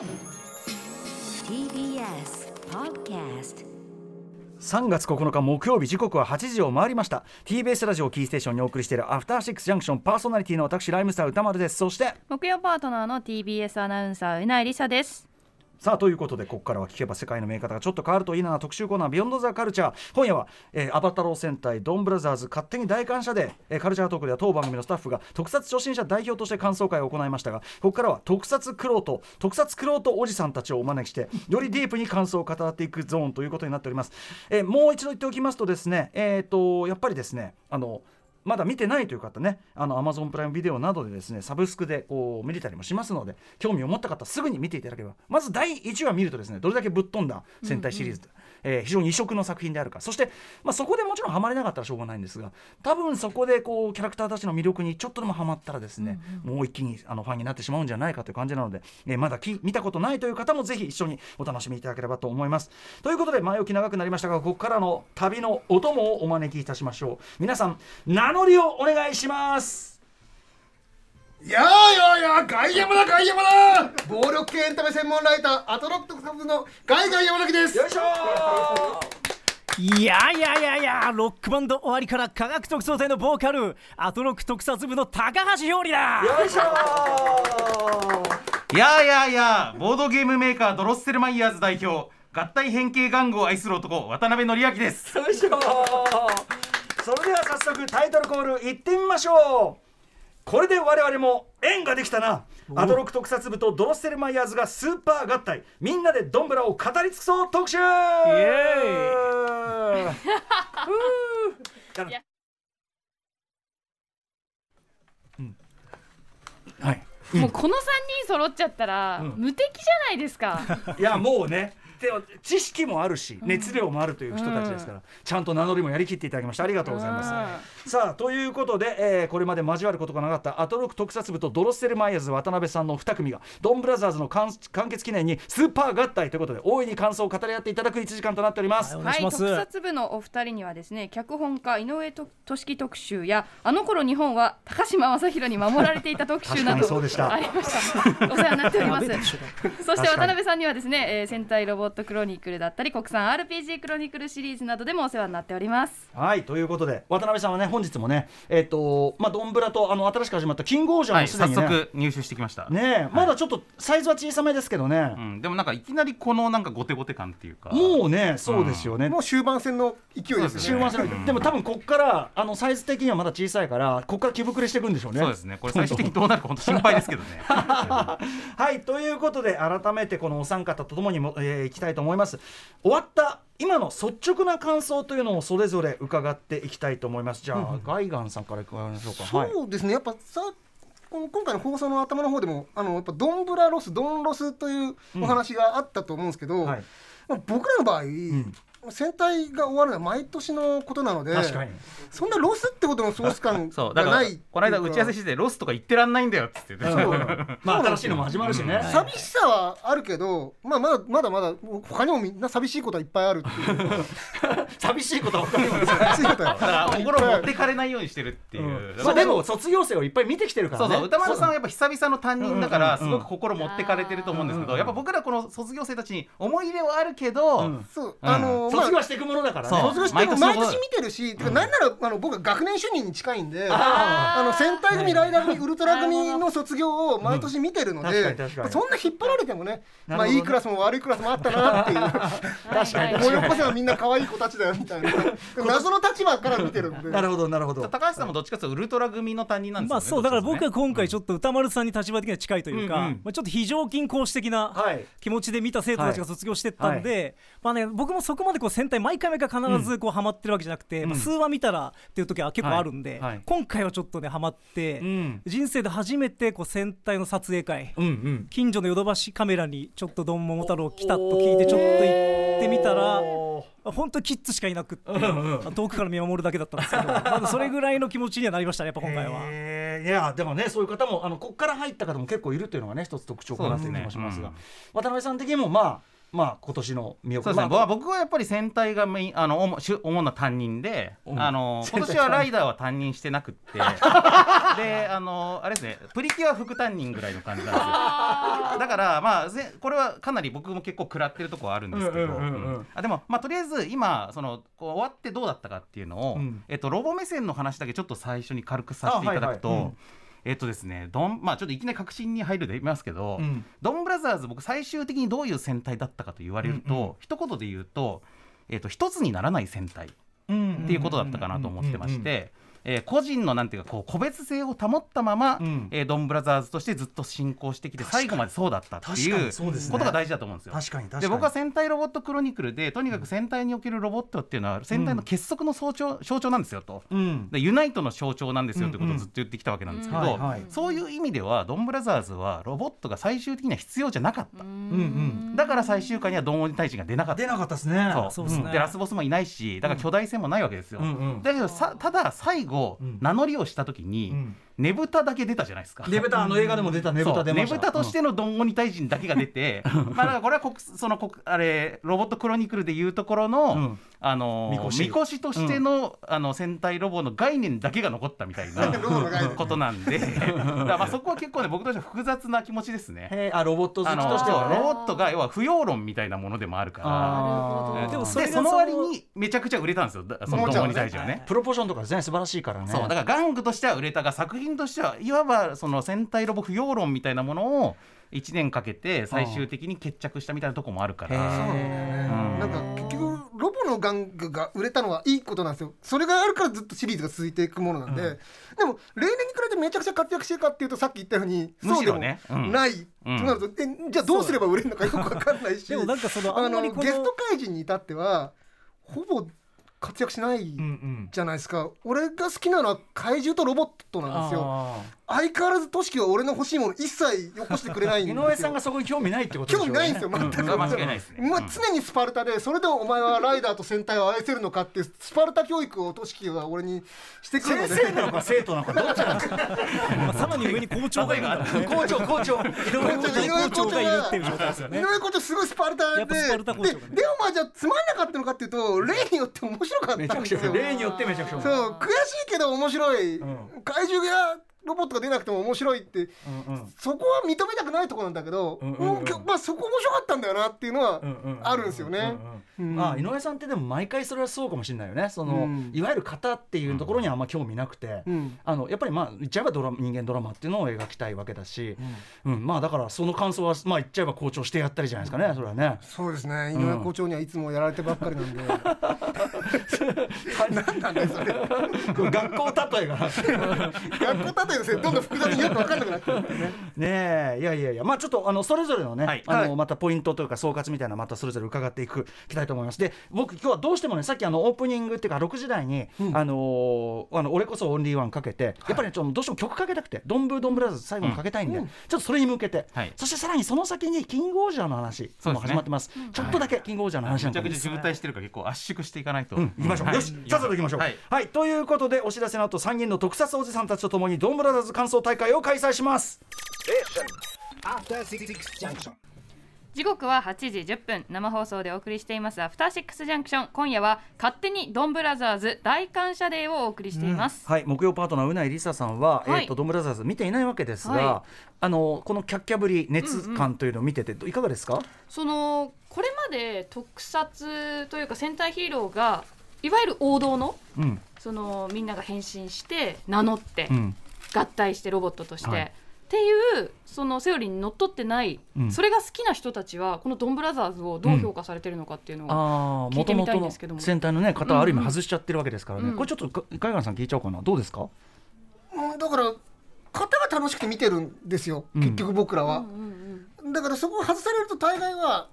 TBS Podcast 3月9日木曜日時刻は8時を回りました。TBS ラジオをキーステーションにお送りしているアフターシックスジャンクションパーソナリティの私ライムスター宇多丸です。そして木曜パートナーの TBS アナウンサー宇内梨沙ですさあということでここからは聞けば世界の見え方がちょっと変わるといいな特集コーナー「Beyond The Culture 今夜は、えーアバタロー戦隊ドンブラザーズ勝手に大感謝で、えーカルチャートークでは当番組のスタッフが特撮初心者代表として感想会を行いましたがここからは特撮クロート特撮クロートおじさんたちをお招きしてよりディープに感想を語っていくゾーンということになっております、えーもう一度言っておきますとですねえっ、とやっぱりですねあのまだ見てないという方ね、あの Amazon プライムビデオなどでですね、サブスクでこう見れたりもしますので、興味を持った方、すぐに見ていただければ、まず第1話見るとですね、どれだけぶっ飛んだ戦隊シリーズ、えー非常に異色の作品であるか、そして、まあ、そこでもちろんハマれなかったらしょうがないんですが、多分そこでこうキャラクターたちの魅力にちょっとでもハマったらですね、もう一気にあのファンになってしまうんじゃないかという感じなので、えーまだき見たことないという方もぜひ一緒にお楽しみいただければと思います。ということで、前置き長くなりましたが、ここからの旅のお供をお招きいたしましょう。皆さん、名乗りをお願いします。いやーやーやー外山だ外山だ暴力系エンタメ専門ライターアトロック特撮のガイガイ山崎ですよいしょー。いやいやいやいやロックバンド終わりから科学特捜隊のボーカルアトロック特撮部の高橋ひょうりだ。よいしょー。いやいやいやボードゲームメーカードロッセルマイヤーズ代表合体変形玩具を愛する男渡辺則明です。よいしょー。それでは早速タイトルコールいってみましょうこれで我々も縁ができたな。アドロック特撮部とドロッセルマイヤーズがスーパー合体。みんなでドンブラを語り尽くそう特集。イエーイ。うん。はい。もうこの3人揃っちゃったら、無敵じゃないですか。いやもうね知識もあるし熱量もあるという人たちですから、ちゃんと名乗りもやりきっていただきましてありがとうございます、さあということで、えーこれまで交わることがなかったアトロック特撮部とドロッセルマイヤーズ渡辺さんの2組がドンブラザーズの完完結記念にスーパー合体ということで大いに感想を語り合っていただく1時間となっております、はい特撮部のお二人にはですね脚本家井上と俊樹特集やあの頃日本は高島正宏に守られていた特集などでした。ありました。お世話になっております。そして渡辺さんにはですね、えー戦隊ロボットクロニクルだったり国産 RPG クロニクルシリーズなどでもお世話になっております。はいということで渡辺さんはね本日もねえっ、とまあドンブラとあの新しく始まったキングオージャンはい早もすでにね、速入手してきました。ねえまだちょっとサイズは小さめですけどね。う、ん、でもなんかいきなりこのなんかゴテゴテ感っていうか。もうねそうですよね、もう終盤戦の勢いですね。終盤戦でも多分こっからあのサイズ的にはまだ小さいからこっから着膨れしていくんでしょうね。そうですね。これ最終的にどうなるか本当心配ですけどね。はいということで改めてこのお三方とともにも、えーいきたいと思います。終わった今の率直な感想というのをそれぞれ伺っていきたいと思います。じゃあ、ガイガンさんから伺いましょうか。はい。そうですね。やっぱさ今回の放送の頭の方でもあのやっぱドンブラロスドンロスというお話があったと思うんですけど、はい。まあ、僕らの場合、戦隊が終わるのは毎年のことなので確かに。そんなロスってことのソース感そうだからがないこの間打ち合わせしてロスとか言ってらんないんだよっつって言ってうん。まあ新しいのも始まるしね、寂しさはあるけど、まあ、まだまだまだ他にもみんな寂しいことはいっぱいあるっていう 寂しいことは他にも寂しいことはだから心持ってかれないようにしてるっていう、まあでも卒業生をいっぱい見てきてるからね。そうそう。歌丸さんはやっぱ久々の担任だからうんうんうん。すごく心持ってかれてると思うんですけうんうんどやっぱ僕らこの卒業生たちに思い入れはあるけど、うん。そうあの、まあ卒業はしていくものだからね。卒業して毎年のも毎年見てるし、てかなんならあの僕は学年主任に近いんでああの戦隊組ライダー組ウルトラ組の卒業を毎年見てるのうん。で、そんな引っ張られてもねまあいいクラスも悪いクラスもあったなっていう。確かに思い起こせばみんな可愛い子たちだよみたいな。謎の立場から見てるんで。なるほどなるほど。高橋さんもどっちかというとウルトラ組の担任なんですよね。まあそうだから僕は今回ちょっと歌丸さんに立場的には近いというか、うんうん。まあ、ちょっと非常勤講師的なはい。気持ちで見た生徒たちが卒業してったんで、まあね、僕もそこまでこう戦隊毎回毎回必ずこうハマってるわけじゃなくて、まあ、数話見たらっていう時は結構あるんで、はい。はい。今回はちょっとねハマって、うん。人生で初めてこう戦隊の撮影会、うんうん。近所のヨドバシカメラにちょっとドンモモ太郎来たと聞いてちょっと行ってみたら本当にキッズしかいなくって、遠くから見守るだけだったんですけど まだそれぐらいの気持ちにはなりましたねやっぱ今回は。いやでもねそういう方もあのこっから入った方も結構いるというのがね一つ特徴かなという気もしますが、そうですね。渡辺さん的にもまあまあ今年の見送そうですね、まあ僕はやっぱり戦隊がメインあの主主な担任で、うん。あの 今年はライダーは担任してなくって。であのあれですねプリキュア副担任ぐらいの感じなんですよ。だからまあぜこれはかなり僕も結構食らってるとこはあるんですけど、あでもまあとりあえず今そのこう終わってどうだったかっていうのを、うん。えっと、ロボ目線の話だけちょっと最初に軽くさせていただくと。えっとですね、ドンまあちょっといきなり確信に入るで言いますけど、うんドンブラザーズ僕最終的にどういう戦隊だったかと言われると、うんうん一言で言うと,、えっと一つにならない戦隊っていうことだったかなと思ってまして。えー個人のなんていうかこう個別性を保ったまま、うん。えードンブラザーズとしてずっと進行してきて最後までそうだったっていうことが大事だと思うんですよ。確かにで僕は戦隊ロボットクロニクルでとにかく戦隊におけるロボットっていうのは戦隊の結束の象徴,、象徴なんですよと。うん。でユナイトの象徴なんですよってことうんうんをずっと言ってきたわけなんですけど、そういう意味ではドンブラザーズはロボットが最終的には必要じゃなかった、んだから最終回にはドンオニ大臣が出なかった。出なかったですね。そう。そうですね。でラスボスもいないしだから巨大戦もないわけですよ、うんうん。だけどさただ最後、うん。名乗りをした時に、うんねぶただけ出たじゃないですか。ねぶたあの映画でも出たねぶた出ましねぶたとしてのドンオニ大臣だけが出て、まあだからこれは国その国あれロボットクロニクルでいうところの、うん。あのみこし。みこしとしての,、あの戦隊ロボの概念だけが残ったみたいな ことなんで、だからまあそこは結構ね僕としては複雑な気持ちですね。あロボット好きとしてはね。ロボットが要は不要論みたいなものでもあるから。でもそれでその割にめちゃくちゃ売れたんですよ。だそのドンオニ大臣はね。プロポーションとかですね素晴らしいからね。そう。だから玩具としては売れたが作品としてはいわばその戦隊ロボ不要論みたいなものを1年かけて最終的に決着したみたいなとこもあるから。なんか結局ロボの玩具が売れたのはいいことなんですよ。それがあるからずっとシリーズが続いていくものなんで、でも例年に比べてめちゃくちゃ活躍してるかっていうとさっき言ったようにむしろそうでもねうん。ない、うんとなるとえじゃあどうすれば売れるのかよくわかんないし。でもなんかそのああんまりこののゲスト怪人に至ってはほぼ活躍しないうんうん。じゃないですか、俺が好きなのは怪獣とロボットなんですよ。あ相変わらずとしきは俺の欲しいもの一切よこしてくれないんですよ。上さんがそこに興味ないってことでしょ興味ないんですよ。全く、それは間違いないですね。まあうん。常にスパルタでそれでもお前はライダーと戦隊を愛せるのかってスパルタ教育をとしきは俺にしてくるので。先生なのか生徒なのかどっちなんですか？まあさらに上に校長がいるんだろうね校長校長井上校長井上校長がいるっていう状態ですよね。井上校長すごいスパルタで。やっぱスパルタ校長がね。ででもまあじゃあつまんなかったのかっていうと例によって面白かったんめちゃくちですよ。ゃ例によってめちゃくちゃ面白い。そう悔しいけど面白い、うん。怪獣やロボットが出なくても面白いってうんうん。そこは認めたくないところなんだけど、うんうんうん。まあそこ面白かったんだよなっていうのはあるんですよね。あ井上さんってでも毎回それはそうかもしれないよね。その、うん。いわゆる型っていうところにはあんま興味なくて、うん。あのやっぱりまあ言っちゃえばドラ人間ドラマっていうのを描きたいわけだし、うん。まあだからその感想はまあ言っちゃえば校長してやったりじゃないですかねそれはね。そうですね。井うん上校長にはいつもやられてばっかりなんで、何なんだよそれ。学校例えが。学校ですね どんどん複雑によく分かんなくなってね。ねえ。いやいやいや。まあちょっとあのそれぞれのね、はい。あのはい。またポイントというか総括みたいなのまたそれぞれ伺っていくきたいと思います。で僕今日はどうしてもねさっきあのオープニングっていうか6時台に、あのーあの俺こそオンリーワンかけて、やっぱりねちょっとどうしても曲かけたくてドンブードンブラザーズ最後にかけたいんで、ちょっとそれに向けて、はい。そしてさらにその先にキングオージャーの話も始まってます。ちょっとだけキングオージャーの話なんかもめちゃくちゃ渋滞してるから結構圧縮していかないと。うん、行きましょう、はい。よしさっさと行きましょう、ははい。い、ということでお知らせの後3人の特撮おじさんたちとともにドンブラザーズ感想大会を開催します。時刻は8時10分。生放送でお送りしています。アフターシックスジャンクション。今夜は勝手にドンブラザーズ大感謝デーをお送りしています、はい。木曜パートナーうないりささんは、はい。えー、とドンブラザーズ見ていないわけですが、はあのこのキャッキャぶり熱感というのを見てて、いかがですか？そのこれまで特撮というか戦隊ヒーローがいわゆる王道のうん。そのみんなが変身して名乗って、うん合体してロボットとして、はい。っていうそのセオリーにのっとってない、うん。それが好きな人たちはこのドンブラザーズをどう評価されてるのかっていうのを、ああ聞いてみもともとのたいんですけども。戦隊のね方はある意味外しちゃってるわけですからね、うん。これちょっとか海岸さん聞いちゃおうかな。どうですか？うんだから型が楽しくて見てるんですよ。うん。結局僕らは、うんうんだからそこを外されると大概は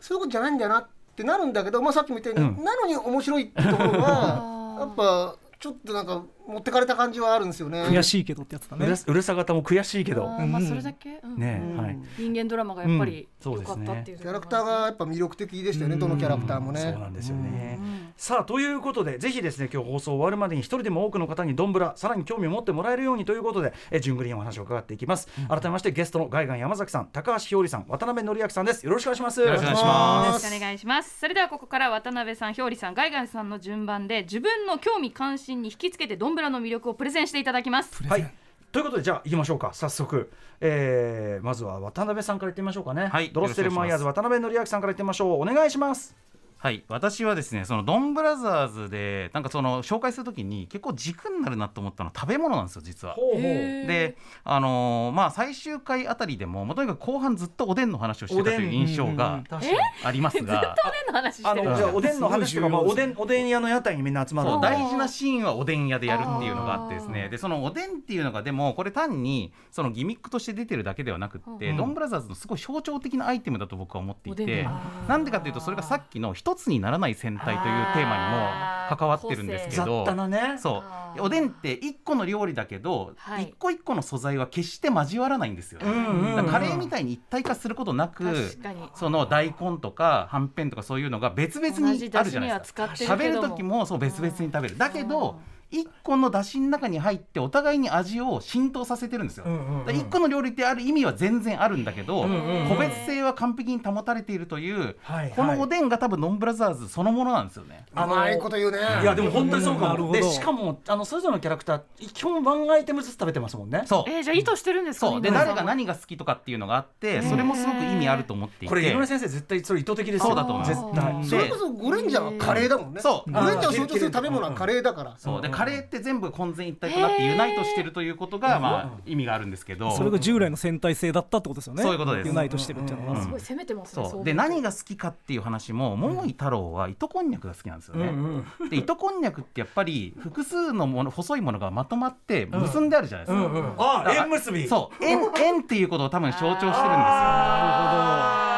そういうことじゃないんだよなってなるんだけど、まあ、さっきみたいに、うん。なのに面白いってところが あー。やっぱちょっとなんか持ってかれた感じはあるんですよね。悔しいけどってやつだね。うるうるさ型も悔しいけど。まあそれだけ、うん。ねうん。はい。人間ドラマがやっぱりうん。良かったっていうキャラクターがやっぱ魅力的でしたよね。どのキャラクターもね。そうなんですよね、うん。さあということでぜひですね今日放送終わるまでに一人でも多くの方にドンブラさらに興味を持ってもらえるようにということでえ順繰りにお話を伺っていきます、改めましてゲストのガイガン山崎さん高橋ひよりさん渡辺則明さんです。よろしくお願いします。よろしくお願いしよます。ろしくお願いします。それではここから渡辺さん、ひょうりさん、ガイガンさんの順番で自分の興味関心に引きつけてドンブラの魅力をプレゼンしていただきます。はい。ということでじゃあ行きましょうか。早速、えー、まずは渡辺さんから言ってみましょうかね、はい。ドロッセルマイヤーズ渡辺則明さんから言ってみましょう。お願いしますはい。私はですねそのドンブラザーズでなんかその紹介するときに結構軸になるなと思ったのは食べ物なんですよ実は。ほうほう。であのーまあ最終回あたりでも、まあ、とにかく後半ずっとおでんの話をしてたという印象が確かに。ありますが。何の話してあるのじゃあおでんの話とか、まあ、おでんおでん屋の屋台にみんな集まる。大事なシーンはおでん屋でやるっていうのがあってですね。でそのおでんっていうのがでもこれ単にそのギミックとして出てるだけではなくって、うん。ドンブラザーズのすごい象徴的なアイテムだと僕は思っていおでてん。なんでかというとそれがさっきの一つにならない戦隊というテーマにも関わってるんですけ雑ど多なね。そう。おでんって一個の料理だけど、はい。一個一個の素材は決して交わらないんですよ。ね、うんカレーみたいに一体化することなくその大根とかはんぺんとかそういうのが別々にあるじゃないですか。食べる時もそう別々に食べる。だけど一個の出汁の中に入ってお互いに味を浸透させてるんですよ、うんうんうん。だから一個の料理ってある意味は全然あるんだけど、うんうんうん個別性は完璧に保たれているという、はいこのおでんが多分ノンブラザーズそのものなんですよね。うまいこと言うね。いやでも本当にそうか。も、なるほど。でしかもあのそれぞれのキャラクター基本ワンアイテムずつ食べてますもんね。そう。えー、じゃあ意図してるんですかそう。で誰が何が好きとかっていうのがあってそれもすごく意味あると思っていて。これ井上先生絶対それ意図的ですよ。そうだと思います絶対でそれこそゴレンジャーはカレーだもんね。そう。ゴレンジャーを象徴する食べ物はカレーだから。そう。でカレーって全部混然一体となってユナイトしてるということがまあ意味があるんですけど。それが従来の戦隊性だったってことですよね。そういうことです。ユナイトしてるっていうのは、うん。すごい攻めてますねそう。で何が好きかっていう話も桃井太郎は糸こんにゃくが好きなんですよね。で糸こんにゃくってやっぱり複数のもの細いものがまとまって結んであるじゃないですか。あ縁結び。そう。縁縁っていうことを多分象徴してるんですよ。さっき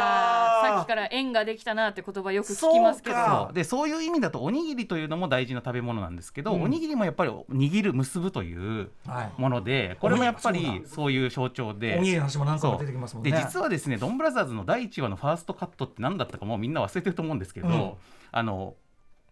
か。ら縁ができたなって言葉よく聞きますけど。でそういう意味だとおにぎりというのも大事な食べ物なんですけど、うん。おにぎりもやっぱり握る結ぶというはい。ものでこれもやっぱりそういう象徴で。おにぎりの話も何回も出てきますもんね。で実はですねドンブラザーズの第1話のファーストカットって何だったかもうみんな忘れてると思うんですけど、うん。あの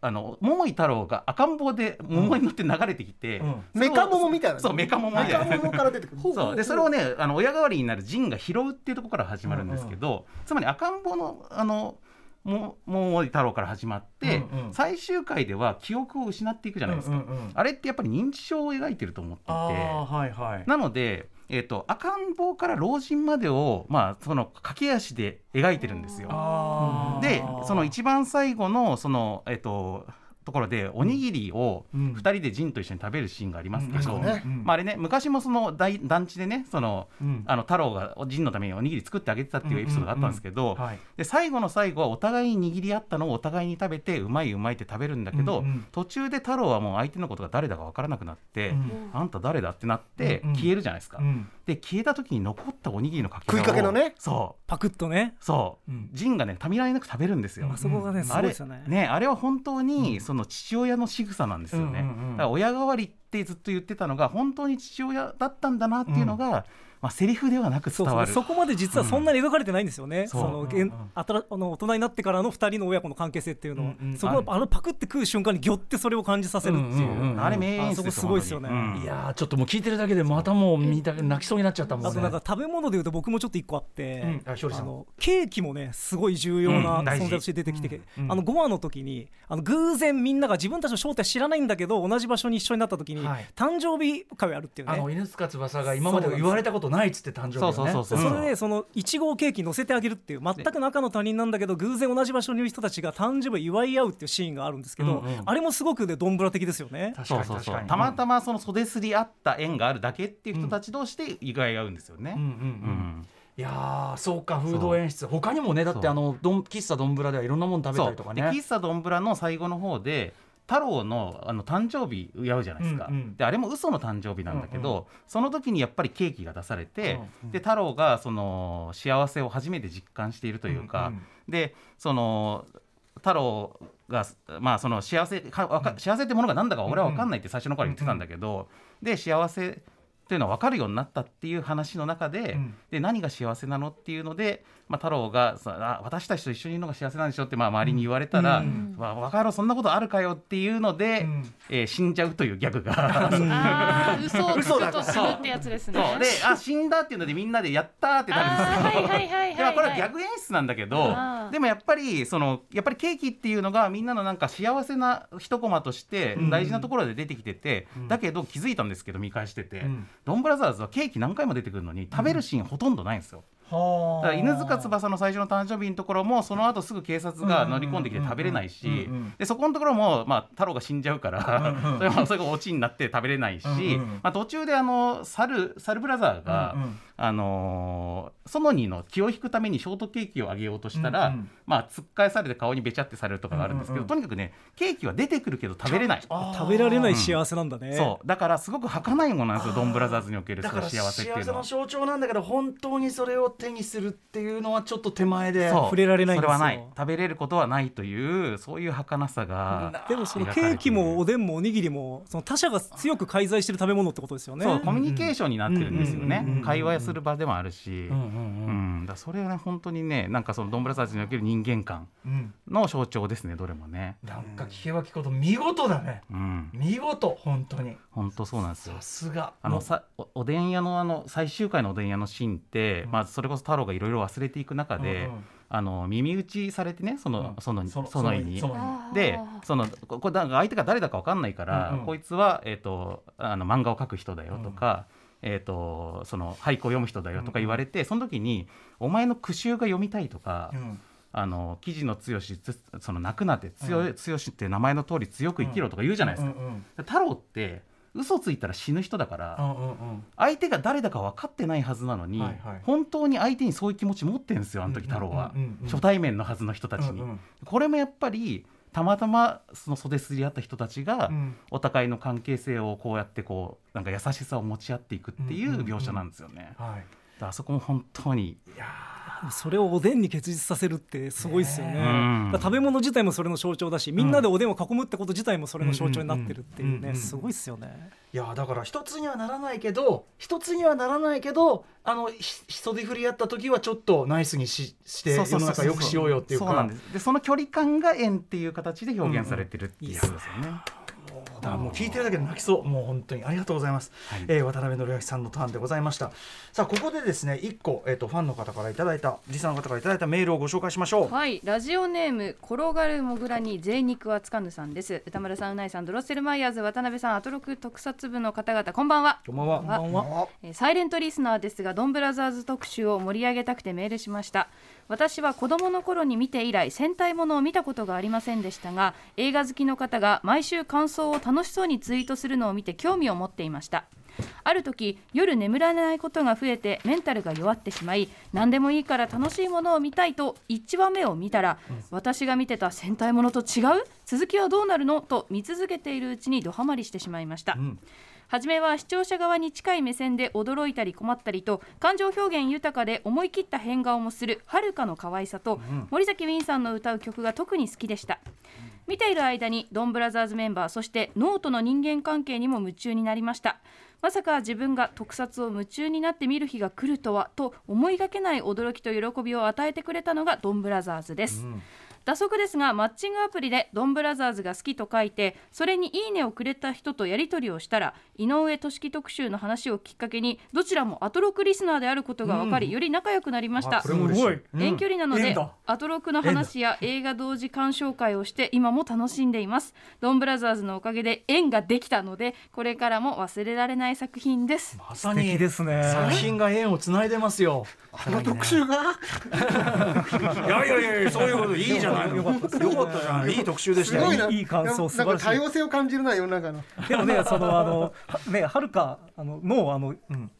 あの桃井太郎が赤ん坊で桃に乗って流れてきて、メカモモみたいなそうメカモモみメたいなカモモから出てくる。そう。でそれをねあの親代わりになるジンが拾うっていうところから始まるんですけど、つまり赤ん坊のあのも桃井太郎から始まって、うんうん。最終回では記憶を失っていくじゃないですか、うんうんうん。あれってやっぱり認知症を描いてると思っていて。はいはい。なので、えー、と赤ん坊から老人までを、まあ、その駆け足で描いてるんですよ。でその一番最後のその、えー、とところでおにぎりをうん。2人でジンと一緒に食べるシーンがありますけど、うん。ね。うん。まあ、あれね昔もその大団地でねそのうん。あの太郎がジンのためにおにぎり作ってあげてたっていうエピソードがあったんですけど、はい。で最後の最後はお互いに握り合ったのをお互いに食べてうまいうまいって食べるんだけど、うんうん途中で太郎はもう相手のことが誰だか分からなくなって、うん。あんた誰だってなって消えるじゃないですか。うん。で消えた時に残ったおにぎりのかけ食いかけのね。そう。パクッとね。そう、うん。ジンがねためらいなく食べるんですよ。あそこがねあれいですよね。ねあれは本当にその父親の仕草なんですよね、うんうんうん。だから親代わりってずっと言ってたのが本当に父親だったんだなっていうのが、まあ、セリフではなくそう伝わる。そうそこまで実はそんなに描かれてないんですよね、そう。そのうんうんあたらあの大人になってからの2人の親子の関係性っていうのを、うんうんそこはあのパクって食う瞬間にギョってそれを感じさせるっていう、うんうんうんあれ名演出あそこすごいですよね。いやーちょっともう聞いてるだけでまたもう見た泣きそうになっちゃったもんね。あとなんか食べ物でいうと僕もちょっと一個あって、うん。あの。ケーキもねすごい重要な存在として出てきて、あの5話の時にあの偶然みんなが自分たちの正体知らないんだけど同じ場所に一緒になった時に、はい。誕生日会をやるっていうね。あの犬塚翼が今まで言われたことないっつって誕生日をね。それでその1号ケーキ乗せてあげるっていう全く中の他人なんだけど偶然同じ場所にいる人たちが誕生日を祝い合うっていうシーンがあるんですけど、うんうん。あれもすごくねどんぶら的ですよね。確かに確かに。たまたまその袖すり合った縁があるだけっていう人たち同士で意外合うんですよね。うんうんううん。んいやーそうかフード演出。他にもねだってあのどん喫茶どんぶらではいろんなもの食べたりとかね。で喫茶どんぶらの最後の方で太郎のあの誕生日祝うじゃないですか、うんうん。であれも嘘の誕生日なんだけど、うんうその時にやっぱりケーキが出されて、うんうん。で太郎がその幸せを初めて実感しているというか、うんうんでその太郎がまあその幸せかわか幸せってものが何だか俺は分かんないって最初の頃言ってたんだけど、で幸せっていうのは分かるようになったっていう話の中で,、うん。で何が幸せなのっていうので、まあ、太郎がさあ私たちと一緒にいるのが幸せなんでしょってまあ周りに言われたら、うん。わ分かろうそんなことあるかよっていうので、うん。えー死んじゃうというギャグが。ああ 嘘をつくと死ぬってやつですね。であ死んだっていうのでみんなでやったーってなるんですよ。あーはいはい これはギャグ演出なんだけどでもやっぱりそのやっぱりケーキっていうのがみんなのなんか幸せな一コマとして大事なところで出てきてて、うん。だけど気づいたんですけど見返してて、うんドンブラザーズはケーキ何回も出てくるのに食べるシーンほとんどないんですよ。はだから犬塚翼の最初の誕生日のところもその後すぐ警察が乗り込んできて食べれないしうんうんうん。でそこのところも、まあ、太郎が死んじゃうからそれもそれがオチになって食べれないし、うんうん。まあ、途中であのサルサルブラザーが、うんうん。あのーソノニの気を引くためにショートケーキをあげようとしたら、うんうん。まあ、突っ返されて顔にべちゃってされるとかがあるんですけど、うんうん。とにかくねケーキは出てくるけど食べれない。食べられない幸せなんだね、そう。だからすごく儚いものなんですよドンブラザーズにおけるその幸せっていうのは。幸せの。象徴なんだけど本当にそれを手にするっていうのはちょっと手前で触れられないそれはない。食べれることはないというそういう儚さがでもそのケーキもおでんもおにぎりもその他者が強く介在してる食べ物ってことですよね。そうコミュニケーションになってるんですよね。会話する場でもあるし、だそれはね本当にねなんかそのドンブラザーズにおける人間観うん。の象徴ですねどれもね。なんか聞けば聞くほど見事だね。うん、見事本当に。本当そうなんですよ。さ。すが。あのさおおでん屋のあの最終回のおでん屋のシーンって、まあ、それこそ太郎がいろいろ忘れていく中で、うんうん。あの耳打ちされてねその、うん。そのその意にでそのここれなんか相手が誰だか分かんないから、うんうん。こいつは、えー、とあの漫画を描く人だよとか、えー、とその俳句を読む人だよとか言われて、その時に「お前の句集が読みたい」とか、うん。あの記事の強しつその泣くなって強い、強しって名前の通り強く生きろとか言うじゃないですか。うんうん太郎って嘘ついたら死ぬ人だから、うんうんうん。相手が誰だか分かってないはずなのに、はいはい。本当に相手にそういう気持ち持ってるんですよあの時太郎は、うんうん。うんうん。初対面のはずの人たちに、うんうん。これもやっぱりたまたまその袖すり合った人たちが、うん。お互いの関係性をこうやってこうなんか優しさを持ち合っていくっていう描写なんですよね。はい。だからあそこも本当に。いやそれをおでんに結実させるってすごいですよね。食べ物自体もそれの象徴だしみんなでおでんを囲むってこと自体もそれの象徴になってるっていううんうんうん。ねすごいですよね。いやだから一つにはならないけど一つにはならないけどあのひ人で振り合った時はちょっとナイスにしして世の中良くしようよっていうか。そうなんです。でその距離感が縁っていう形で表現されてるっていうことですよね。だからもう聞いてるだけで泣きそう。もう本当にありがとうございます、はい。えー渡辺則明さんのターンでございました。さあここでですね一個、えー、とファンの方からいただいたリサの方からいただいたメールをご紹介しましょう。はい、ラジオネーム転がるモグラに贅肉はつかぬさんです。歌丸さん、うないさん、ドロッセルマイヤーズ、渡辺さん、アトロク特撮部の方々、こんばんは。こんばんは。こんばんは。えーサイレントリスナーですがドンブラザーズ特集を盛り上げたくてメールしました。私は子供の頃に見て以来戦隊ものを見たことがありませんでしたが映画好きの方が毎週感想を楽しそうにツイートするのを見て興味を持っていました。ある時夜眠らないことが増えてメンタルが弱ってしまい何でもいいから楽しいものを見たいと1話目を見たら、私が見てた戦隊ものと違う？続きはどうなるの？と見続けているうちにドハマりしてしまいました、ん。初めは視聴者側に近い目線で驚いたり困ったりと感情表現豊かで思い切った変顔もするはるかの可愛さと、森崎ウィンさんの歌う曲が特に好きでした見ている間にドンブラザーズメンバーそしてノートの人間関係にも夢中になりました。まさか自分が特撮を夢中になって見る日が来るとはと思いがけない驚きと喜びを与えてくれたのがドンブラザーズです、蛇足ですがマッチングアプリでドンブラザーズが好きと書いてそれにいいねをくれた人とやり取りをしたら井上敏樹特集の話をきっかけにどちらもアトロクリスナーであることが分かり、より仲良くなりました。あこれも嬉しい。すごい。うん。遠距離なので、アトロクの話や映画同時鑑賞会をして今も楽しんでいます。ドンブラザーズのおかげで縁ができたのでこれからも忘れられない作品です。まさに。ですね。作品が縁をつないでますよ。あの特集が？いやいやいやそういうこと。いいじゃないのよかった。じゃないいい特集でしたよ。いな。い感想なんか多様性を感じるな世の中の。でもねそのあのはねはるかあののあのうん。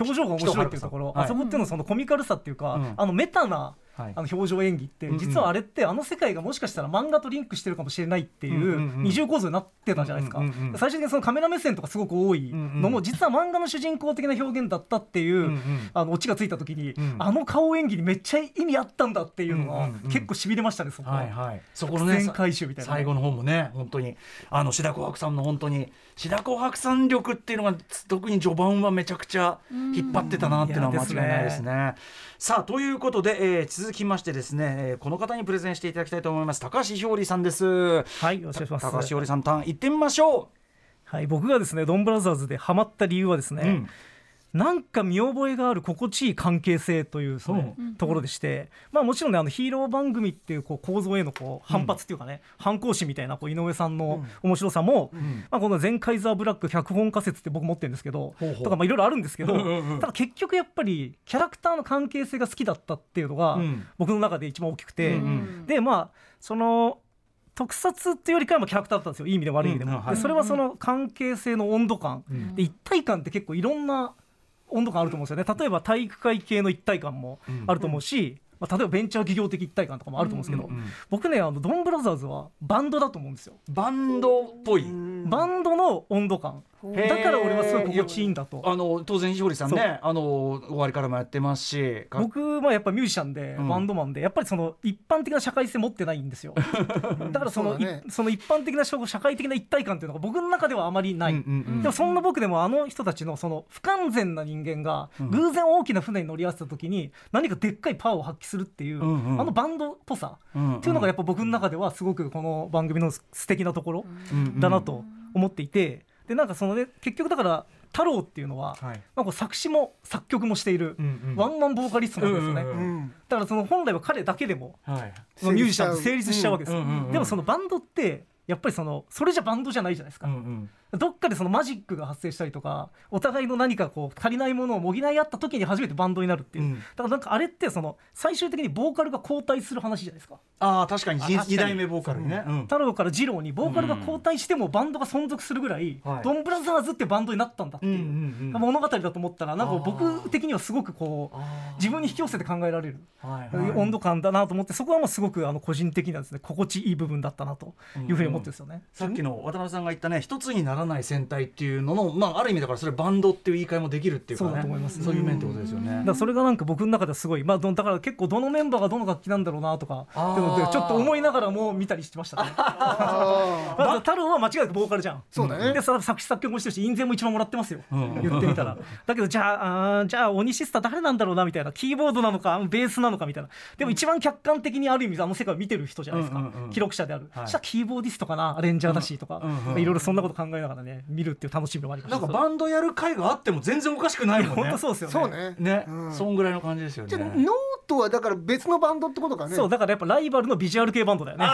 表情が面白いっていうところ、はい。あそこっていうのはそのコミカルさっていうか、うん。あのメタなはい。あの表情演技って、実はあれってあの世界がもしかしたら漫画とリンクしてるかもしれないっていう二重構造になってたじゃないですか、最終的にそのカメラ目線とかすごく多いのも、実は漫画の主人公的な表現だったっていう、あのオチがついた時に、うん。あの顔演技にめっちゃ意味あったんだっていうのは、結構しびれましたねそこは。はいはい、そこのね回収みたいなね。最後の方もね本当にあの志田紅白さんの本当に白さん力っていうのが特に序盤はめちゃくちゃ引っ張ってたなっていうのは間違いないですね。さあということで、えー続きましてですね、えーこの方にプレゼンしていただきたいと思います高橋ひょうりさんです。はい、よろしくお願いします。高橋ひょうりさんターン行ってみましょはい、僕がですね、ドンブラザーズでハマった理由はですう。ね、うんなんか見覚えがある心地いい関係性というそのところでして、まあ、もちろんねあのヒーロー番組っていうこう構造へのこう反発っていうかね、反抗心みたいなこう井上さんの面白さも、まあ、この「全カイザーブラック脚本仮説」って僕持ってるんですけどとかまあいろいろあるんですけどただ結局やっぱりキャラクターの関係性が好きだったっていうのがうん。僕の中で一番大きくて、でまあその特撮っていうよりかはまあキャラクターだったんですよ。いい意味でも悪い意味でも、うん。うん。はい。でそれはその関係性の温度感、うん。で一体感って結構いろんな温度感あると思うんですよね。例えば体育会系の一体感もあると思うし、まあ、例えばベンチャー企業的一体感とかもあると思うんですけど、うんうん僕ねあのドンブラザーズはバンドだと思うんですよ。バンドっぽい。バンドの温度感だから俺はすごい心地いいんだと。あの当然ひりさんねあの終わりからもやってますしか僕はやっぱミュージシャンでうん。バンドマンでやっぱりその一般的な社会性持ってないんですよ。だからそのね。いその一般的な社社会的な一体感っていうのが僕の中ではあまりない、うんうんうん。でもそんな僕でもあの人たちのその不完全な人間がうん。偶然大きな船に乗り合わせた時に何かでっかいパワーを発揮するっていう、うんうん。あのバンドっぽさうんっていうのがやっぱ僕の中ではすごくこの番組の素敵なところだなと思っていてでなんかそのね結局だから太郎っていうのは、はい。なんか作詞も作曲もしている、うんうん。ワンマンボーカリストなんですよね、うんうんうん。だからその本来は彼だけでもはい。そのミュージシャンって成立しちゃうわけです。よ、うんうんうんうん。でもそのバンドってやっぱりそのそれじゃバンドじゃないじゃないですか、うんうんどっかでそのマジックが発生したりとかお互いの何かこう足りないものを補い合った時に初めてバンドになるっていう、うん。だからなんかあれってその最終的にボーカルが交代する話じゃないですか。ああ確かに。あ確かに。二代目ボーカルね。うん。太郎から二郎にボーカルが交代してもバンドが存続するぐらい、はい。ドンブラザーズってバンドになったんだっていう、うんうんうん。物語だと思ったらなんか僕的にはすごくこう自分に引き寄せて考えられるはいはい。温度感だなと思ってそこはもうすごくあの個人的なですね。心地いい部分だったなというふうに思ってるんですよね。さっきの渡辺さんが言ったね一つにならない戦隊っていうののまあある意味だからそれバンドっていう言い換えもできるっていうかね。そうだと思います。そういう面ってことですよね。だからそれがなんか僕の中ではすごい、まあ、どんだから結構どのメンバーがどの楽器なんだろうなとかちょっと思いながらも見たりしてましたね。あまあ 太郎は間違いなくボーカルじゃん。そうだね。でさ作詞作曲もしてるし印税も一番もらってますよ、うん。言ってみたら。だけどじゃああーじゃあ鬼シスター誰なんだろうなみたいな。キーボードなのかベースなのかみたいな。でも一番客観的にある意味あの世界を見てる人じゃないですか、うんうんうん記録者である、はいそしたらキーボーディストかなアレンジャーだしとか、うんうんいろいろそんなこと考えながらね見るっていう楽しみもありましたなんかバンドやる会があっても全然おかしくないもんね。本当そうですよーね。そうね。ね、うん。そんぐらいの感じですよね。じゃあノートはだから別のバンドってことかね。そうだからやっぱライバルのビジュアル系バンドだよね、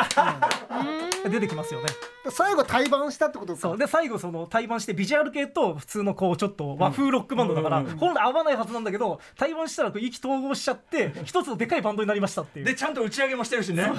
うん出てきますよね。最後対バンしたってことか。そう。で最後その対バンしてビジュアル系と普通のこうちょっと和風ロックバンドだから、本来合わないはずなんだけど対バンしたらこう意気投合しちゃって一つのでかいバンドになりましたっていう。でちゃんと打ち上げもしてるしね。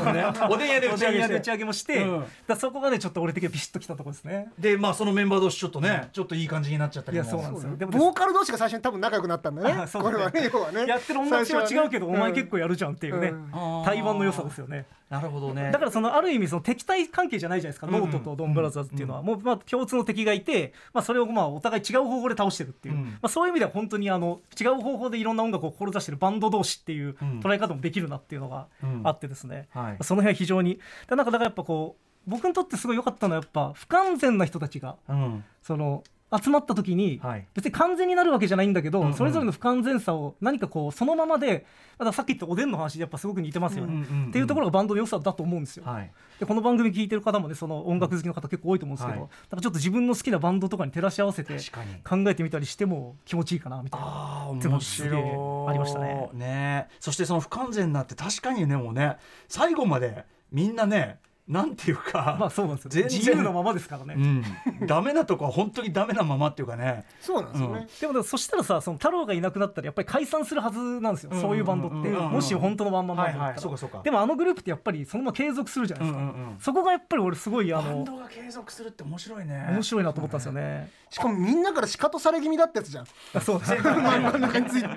おでん屋で打おち上げして。でん屋で打ち上げもして、うん。だそこがねちょっと俺的にはビシッときたところですね。でまあそのメンバー同士ちょっとね、ちょっといい感じになっちゃったりも。いやそうなんですよ。でもボーカル同士が最初に多分仲良くなったんだね。あそうだね。これはね要はね。やってる音楽性は違うけど、ねお前結構やるじゃんっていうね、うん。ンの良さですよねなるほどね。だからそのある意味その敵対関係じゃないじゃないですか、うんノートとドンブラザーズっていうのは、もうまあ共通の敵がいて、まあ、それをまあお互い違う方法で倒してるっていう、うん。まあ、そういう意味では本当にあの違う方法でいろんな音楽を志してるバンド同士っていううん。捉え方もできるなっていうのがうんあってですね、はい。その辺は非常に。でなんかだからやっぱこう僕にとってすごい良かったのはやっぱ不完全な人たちがうん。その集まった時に、はい。別に完全になるわけじゃないんだけど、うんうん。それぞれの不完全さを何かこうそのままでだからさっき言ったおでんの話でやっぱすごく似てますよね、うんうんうんっていうところがバンドの良さだと思うんですよ。はい。でこの番組聞いてる方もねその音楽好きの方結構多いと思うんですけど、はい。なんかちょっと自分の好きなバンドとかに照らし合わせて考えてみたりしても気持ちいいかなみたいな。あていうの面すげえ白いありましたね。ね。そしてその不完全なって確かにねもうね最後までみんなねなんていうか、まあそうなんですよ、自由のままですからね、うん、ダメなとこは本当にダメなままっていうかね。そうなんですよね、でもでもそしたらさその太郎がいなくなったらやっぱり解散するはずなんですよ、うん。そういうバンドって、うん。もし本当のワンマンバンドだはいったら、はいそうかそうか。でもあのグループってやっぱりそのまま継続するじゃないですか、うんうんうん。そこがやっぱり俺すごいあのバンドが継続するって面白いね。面白いなと思ったんですよね、しかもみんなからシカトされ気味だったやつじゃん。あそうですね漫画の中について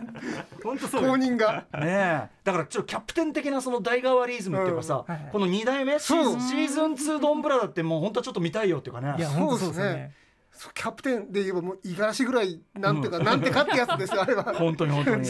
本当そう公よ認がねえだからちょっとキャプテン的なその代替わりイズムっていうかさ、うんはいはいこの2代目シーズンシーズン2ドンブラだってもう本当はちょっと見たいよっていうかね。いや本当そうですよね。キャプテンで言えばもう五十嵐ぐらいなんていうか、なんてかってやつですよあれは。本当に本当に。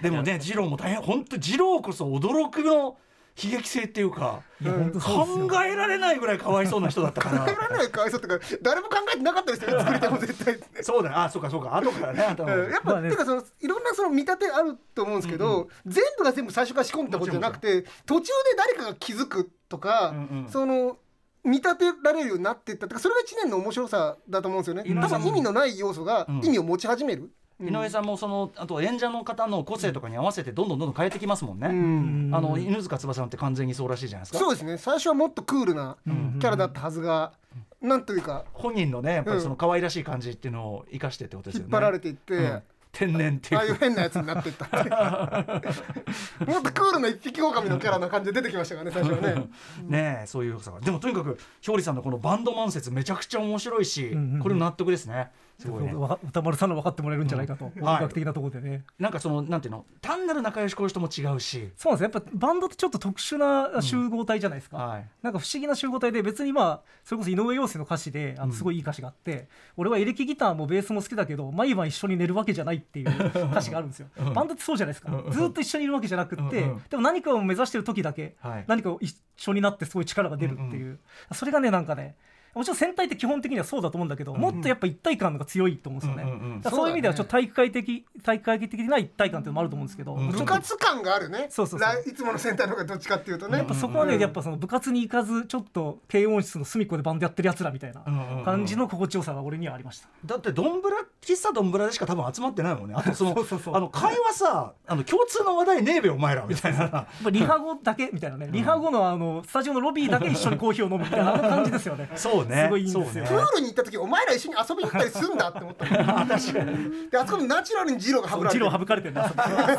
でもね二郎も大変本当二郎こそ驚くの悲劇性っていうか考えられないぐらいかわいそうな人だったから考えられないかわいそう。とか誰も考えてなかったですよ 作り手も絶対。そうだ。よあそうかそうか。後からねやっぱ、まあね。てかそのいろんなその見立てあると思うんですけど、全部が全部最初から仕込んだことじゃなくて途中で誰かが気づくとか、うんうん。その見立てられるようになっていったとかそれが一年の面白さだと思うんですよね。多分意味のない要素がうん。意味を持ち始める、井上さんもそのあと演者の方の個性とかに合わせてどんどんどんどん変えてきますもんね、うん。あの犬塚翼さんって完全にそうらしいじゃないですか。そうですね。最初はもっとクールなキャラだったはずが、なんというか本人のねやっぱりその可愛らしい感じっていうのを生かしてってことですよね。引っ張られていって、うん。天然っていう。ああいう変なやつになっていった もっとクールな一匹狼のキャラな感じで出てきましたからね最初はね。ねえそういうさでもとにかくひょうりさんのこのバンドマン説めちゃくちゃ面白いし、うんうん。これ納得ですねすごいね歌丸さんの分かってもらえるんじゃないかと、音楽的なところでね、なんかそのなんていうの？単なる仲良しこういう人も違うし。そうなんです。よやっぱバンドってちょっと特殊な集合体じゃないですか、はい。なんか不思議な集合体で別にまあそれこそ井上陽水の歌詞であのすごいいい歌詞があって、俺はエレキギターもベースも好きだけど毎晩一緒に寝るわけじゃないっていう 歌詞があるんですよ、バンドってそうじゃないですか、ずっと一緒にいるわけじゃなくって、うん。うん。でも何かを目指してる時だけ、はい。何かを一緒になってすごい力が出るっていう、それがねなんかねもちろん戦隊って基本的にはそうだと思うんだけど、もっとやっぱ一体感が強いと思うんですよね、そういう意味ではちょっと体育会的体育会的な一体感っていうのもあると思うんですけど、部活感があるねそうそうそう。らいつものセンターの方がどっちかっていうとね。やっぱそこはね、うんやっぱその部活に行かずちょっと軽音室の隅っこでバンドやってるやつらみたいな感じの心地よさが俺にはありました。だってどんぶら喫茶どんぶらでしか多分集まってないもんね。あとその そうそうそう。あの会話さあの共通の話題ねえべお前らみたいな。やっぱリハ後だけみたいなね、リハ後のあのスタジオのロビーだけ一緒にコーヒーを飲むみたいな感じですよね。そうね。すごいいいんですよ。プールに行った時お前ら一緒に遊びに行ったりするんだって思ったの。確かに。であそこにナチュラルにジローがはぶられてる。ジロー省かれてるな、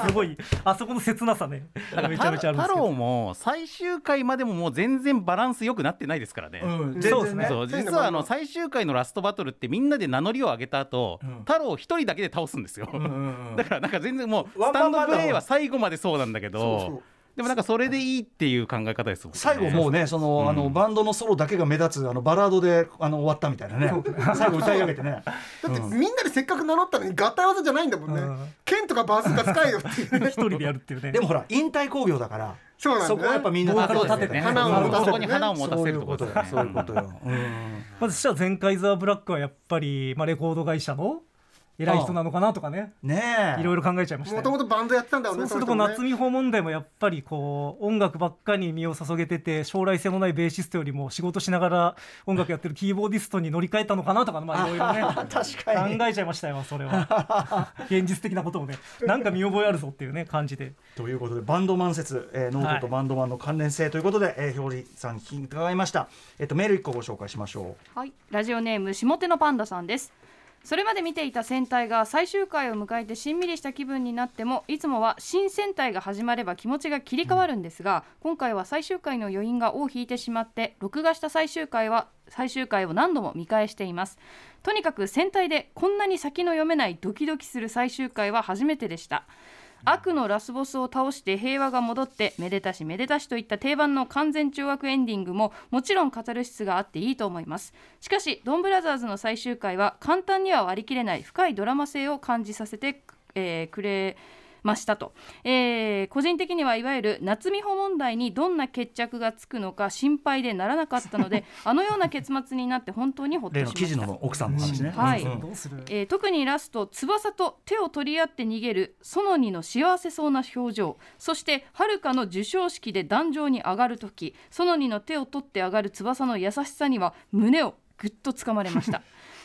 すごい。あそこの切なさね、めちゃめちゃあるんです太けど。郎も最終回までももう全然バランス良くなってないですからね。うん。そうですね。そう実はあの最終回のラストバトルってみんなで名乗りを上げた後、ん。太郎一人だけで倒すんですよ、うんうんうん だからなんか全然もうスタンドプレーは最後までそうなんだけどそうそうでもなんかそれでいいっていう考え方ですもんね。最後もうねその、あのバンドのソロだけが目立つあのバラードであの終わったみたいなね。最後歌い上げてね。だってみんなでせっかく名乗ったのに合体技じゃないんだもんね、うん。剣とかバズーカ使えよっていうね。一人でやるっていうね。でもほら引退興行だからそうなんだ。ねそこはやっぱみんな立ててね。花を持たせてねそこに花を持たせそういうるところですね。ことよ。そういうことよ、うん。まずそしたら前回ザーブラックはやっぱりまあレコード会社の偉い人なのかなとかね、ねえ。いろいろ考えちゃいました。よもともとバンドやってたんだろうねそうすると夏美穂問題もやっぱりこう音楽ばっかり身を注げてて将来性のないベーシストよりも仕事しながら音楽やってるキーボーディストに乗り換えたのかなとかまあいろいろね。確かに。考えちゃいましたよそれは。現実的なことをね。なんか見覚えあるぞっていうね感じで。ということでバンドマン説、えー、ノートとバンドマンの関連性ということで、えー、表裏さん聞き伺いました、えっとメール一個ご紹介しましょはい、ラジオネーム下手のパンダさんですそれまで見ていた戦隊が最終回を迎えてしんみりした気分になってもいつもは新戦隊が始まれば気持ちが切り替わるんですが、今回は最終回の余韻が尾を引いてしまって録画した最終回は最終回を何度も見返しています。とにかく戦隊でこんなに先の読めないドキドキする最終回は初めてでした悪のラスボスを倒して平和が戻ってめでたしめでたしといった定番の完全懲悪エンディングももちろん語る質があっていいと思います。しかしドンブラザーズの最終回は簡単には割り切れない深いドラマ性を感じさせて、えーくれましたと、えー個人的にはいわゆる夏美穂問題にどんな決着がつくのか心配でならなかったので あのような結末になって本当にほっとしました。記事の奥さんの話ね、はい。うん。えー特にラスト翼と手を取り合って逃げる園にの幸せそうな表情。そして遥かの授賞式で壇上に上がる時園にの手を取って上がる翼の優しさには胸をぐっとつかまれました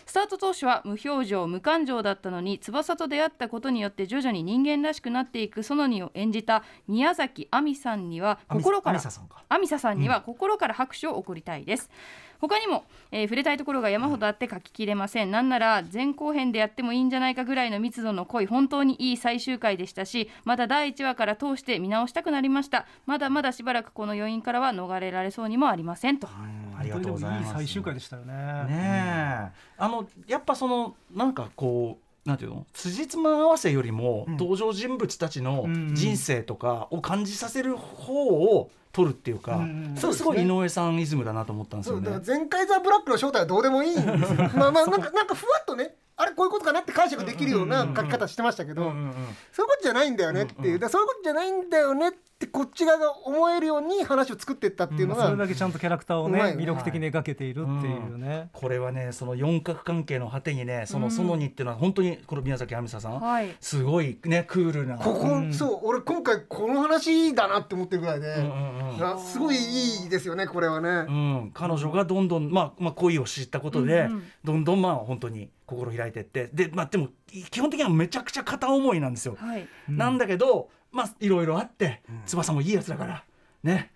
スタート当初は無表情無感情だったのに翼と出会ったことによって徐々に人間らしくなっていく園にを演じた宮崎亜美さんには心からアミサさんには心から拍手を送りたいです、他にも、えー触れたいところが山ほどあって書ききれません、なんなら前後編でやってもいいんじゃないかぐらいの密度の濃い本当にいい最終回でしたしまた第1話から通して見直したくなりました。まだまだしばらくこの余韻からは逃れられそうにもありませんと、ありがとうございます。いい最終回でしたよねねえ。あのやっぱそのなんかこうなんていうの？辻褄合わせよりも、登場人物たちのうん。人生とかを感じさせる方を取るっていうか、うんそれすごい井上さんイズムだなと思ったんですよね。そうだから。前回ザ・ブラックの正体はどうでもいいんですよ。まあまあなんかなんかふわっとねあれこういうことかなって解釈できるような書き方してましたけど、そういうことじゃないんだよねっていう、そういうことじゃないんだよねってこっち側が思えるように話を作っていったっていうのが、それだけちゃんとキャラクターをね魅力的に描けているっていうね、これはねその四角関係の果てにねその園にっていうのは本当にこの宮崎亜美沙さん、はい。すごいねクールな。ここ、うんそう俺今回この話だなって思ってるぐらいで、うんうんうん。あすごいいいですよねこれはね。うん、彼女がどんどん、まあ、まあ恋を知ったことで、うんうん。どんどんまあ本当に心開いてって。で,、まあ、でも基本的にはめちゃくちゃ片思いなんですよ。はい。なんだけどまあいろいろあって、翼もいいやつだからね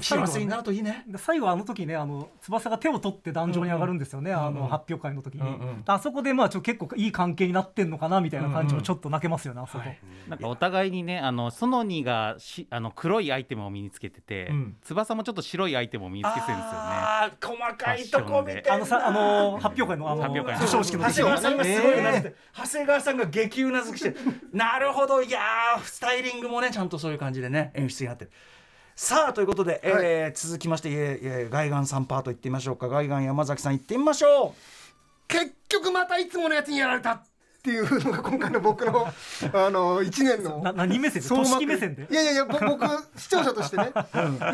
幸せになるといいね。で最後あの時ねあの翼が手を取って壇上に上がるんですよね、あの発表会の時に、うんうん。あそこでまあちょ結構いい関係になってんのかなみたいな感じもちょっと泣けますよね、あそこ、はい。なんかお互いにねあのソノニがしあの黒いアイテムを身につけてて、うん。翼もちょっと白いアイテムを身につけてるんですよね。あー細かいとこ見てあのさあの発表会の。あの。発表会の授賞式の長時谷川さんがすごいうなずいて、え長谷川さんが激うなずきしてなるほどいやースタイリングもねちゃんとそういう感じでね演出になって。るさあということで、えー続きまして、えーえー、ガイガンさんパートいってみましょうか。ガイガン山崎さんいってみましょ結局またいつものやつにやられたっていうのが今回の僕の あの1年のな何目線で？いやいやいやぼ僕視聴者としてね。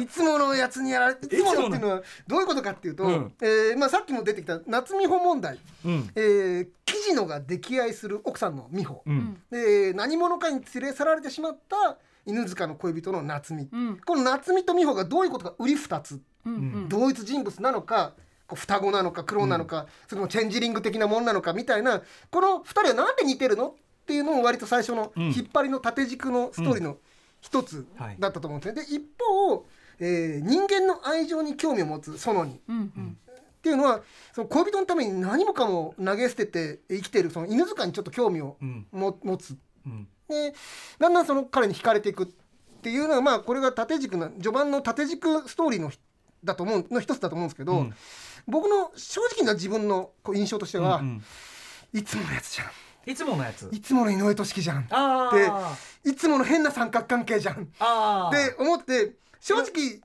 いつものやつにやられいつものっていうのはどういうことかっていうと、うん。えーまあ、さっきも出てきた夏美穂問題、う、うん。えー、記事のが溺愛する奥さんの美穂、うん。で何者かに連れ去られてしまった犬塚の恋人の夏美、うん。この夏美と美穂がどういうことか売り二つ。うんうん。同一人物なのか双子なのかクローンなのか、それともチェンジリング的なものなのかみたいなこの2人はなんで似てるのっていうのも割と最初のうん。引っ張りの縦軸のストーリーの一つはい。だったと思うんですね。で一方、えー人間の愛情に興味を持つ園に。うんうん。っていうのはその恋人のために何もかも投げ捨てて生きてるその犬塚にちょっと興味をうん。も持つ。うんでだんだんその彼に惹かれていくっていうのはまあこれが縦軸な序盤の縦軸ストーリーのひだと思うの一つだと思うんですけど、うん。僕の正直な自分のこう印象としては、うんいつものやつじゃいつものやつ？んいつもの井上俊樹じゃん。あー。いつもの変な三角関係じゃん。あー。で思って正直全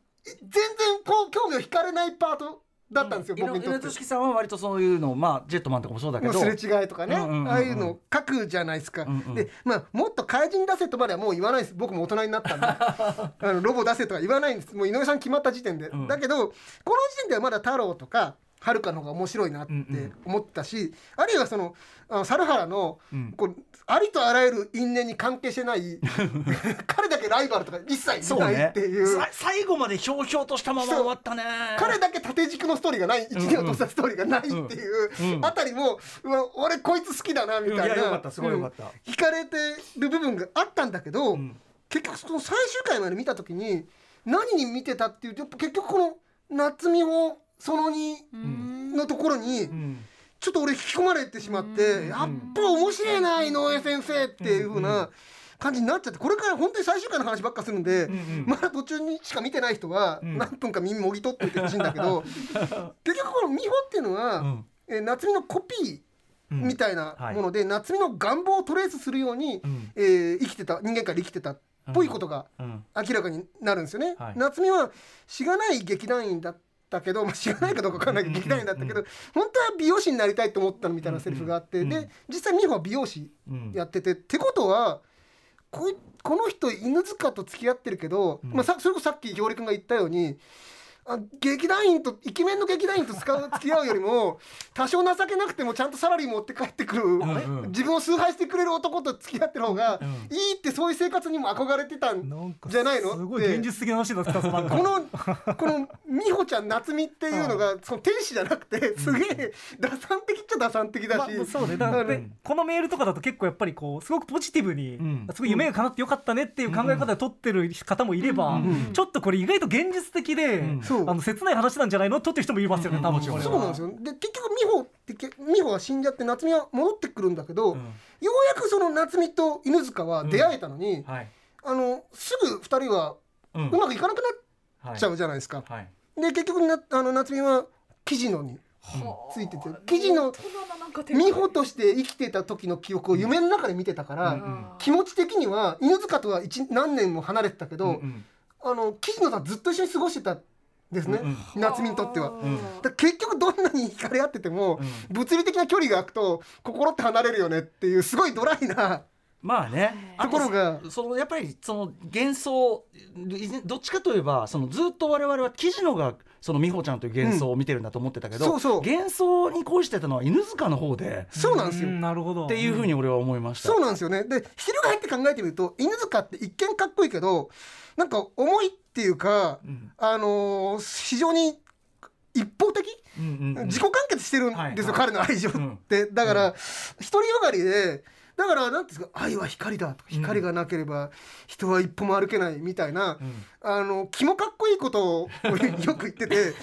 然こう興味を惹かれないパートだったんですよ、僕にとって。さんは割とそういうのまあジェットマンとかもそうだけど。すれ違いとかね、ああいうの書くじゃないですか、うんうん。でまあもっと怪人出せとまではもう言わないです。僕も大人になったんで。あのロボ出せとは言わないんです。もう井上さん決まった時点で、うん。だけどこの時点ではまだ太郎とかはるかの方が面白いなって思ったし、あるいはその猿原の、うん。こうありとあらゆる因縁に関係してない 彼だけライバルとか一切いうないっていう。さ最後までひょうひょうとしたまま終わったね。彼だけ縦軸のストーリーがない一年を通したストーリーがないっていううんうん。あたりも、うわ俺こいつ好きだなみたいな、かったすごいよかった。うん。惹かれてる部分があったんだけど、ん。結局その最終回まで見た時に何に見てたっていうと結局この夏美穂その2のところにうん。ちょっと俺引き込まれてしまって、やっぱ面白いな井上先生っていう風な感じになっちゃってこれから本当に最終回の話ばっかするんで、んうんまだ途中にしか見てない人はん。何分か耳もぎ取っておいてほしいんだけど、結局この美穂っていうのは、うん。えー夏美のコピーみたいなもので、夏美の願望をトレースするように、うん。えー生きてた人間界で生きてたっぽいことがうん。明らかになるんですよね。はい。夏美はしがない劇団員だったけど、まあ、しがないかどうか分かんないけど劇団員だったけど本当は美容師になりたいと思ったみたいなセリフがあって、うん。で実際美穂は美容師うん。やってて、ってことはこいこの人犬塚と付き合ってるけど、うん。まあ、さそれこそさっきひょうり君が言ったようにあ劇団員とイケメンの劇団員と使う付き合うよりも 多少情けなくてもちゃんとサラリー持って帰ってくる、うん自分を崇拝してくれる男と付き合ってる方がいいってそういう生活にも憧れてたんじゃないの？すごい現実的な話だったこのこの美穂ちゃん夏美っていうのがその天使じゃなくてすげえ打算的っちゃ打算的だし、まあ、そうね。だからこのメールとかだと結構やっぱりこうすごくポジティブに、うん。すごい夢が叶ってよかったねっていう考え方で取ってる方もいれば、ちょっとこれ意外と現実的で、うあの切ない話なんじゃないの？とって人もいますよね、多分これは。そうなんですよ。で結局美穂ってけ美穂は死んじゃって夏美は戻ってくるんだけど、うんようやくその夏美と犬塚は出会えたのに、はい。あのすぐ2人はうん。うまくいかなくなはいっちゃうじゃないですか。はい。で結局なあの夏美は記事のについてて記事の美穂として生きてた時の記憶を夢の中で見てたから、うん気持ち的には犬塚とは一何年も離れてたけど、うんうん。あの岸野さんずっと一緒に過ごしてたんですね、うん夏美にとっては。うん。結局どんなに惹かれ合ってても、う物理的な距離が空くと心って離れるよねっていうすごいドライなまあね。ところが。そのやっぱりその幻想どっちかといえばそのずっと我々は記事のがその美穂ちゃんという幻想を見てるんだと思ってたけど、うんそうそう。幻想に恋してたのは犬塚の方でそうなんですよ。ん。なるほど。っていうふうに俺は思いました。そうなんですよね。で翻って考えてみると犬塚って一見かっこいいけどなんか重いっていうか、うん。あのー非常に一方的、うんうんうん。自己完結してるんですよ、はいはい。彼の愛情って、だから独りよがりでだからなんていうんですか愛は光だと。か光がなければ人は一歩も歩けないみたいな、あの気もかっこいいことを よく言ってて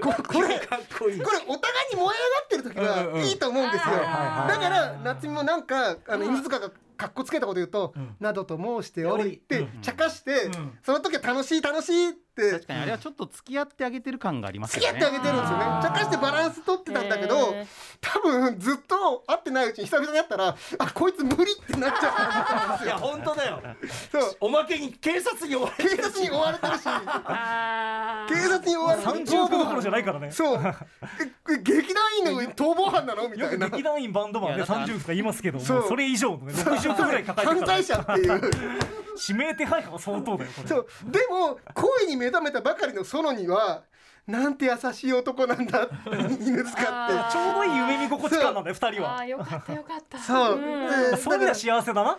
ここれかっこいい。これお互いに燃え上がってる時はいいと思うんですよ、だから夏美もなんかあの犬塚がかっこつけたこと言うと「ん。などと申しており」ってうん茶化して、ん。その時は楽しい楽しいって。確かにあれはちょっと付き合ってあげてる感があります付き合ってあげてるんですよね。茶化してバランス取ってたんだけど多分ずっと会ってないうちに久々に会ったらあこいつ無理ってなっちゃいや本当だよ。うそう。おまけに警察に追われて警察に追われてるし警察に追われてる。30分どころじゃないからね。そう。ええ劇団員の逃亡犯なのみたいな。劇団員バンドマンでいやだから30分とか言いますけどもそう。それ以上のね60分ぐらい抱えて犯るから罪者っていう。指名手配犯は相当だよこれ。そう。でも恋に目覚めたばかりの園にはなんて優しい男なんだ 犬塚って。ちょうどいい夢見心地感なんだよ二人あはーよかったよかった。そう、ん。でそういう意味では幸せだな。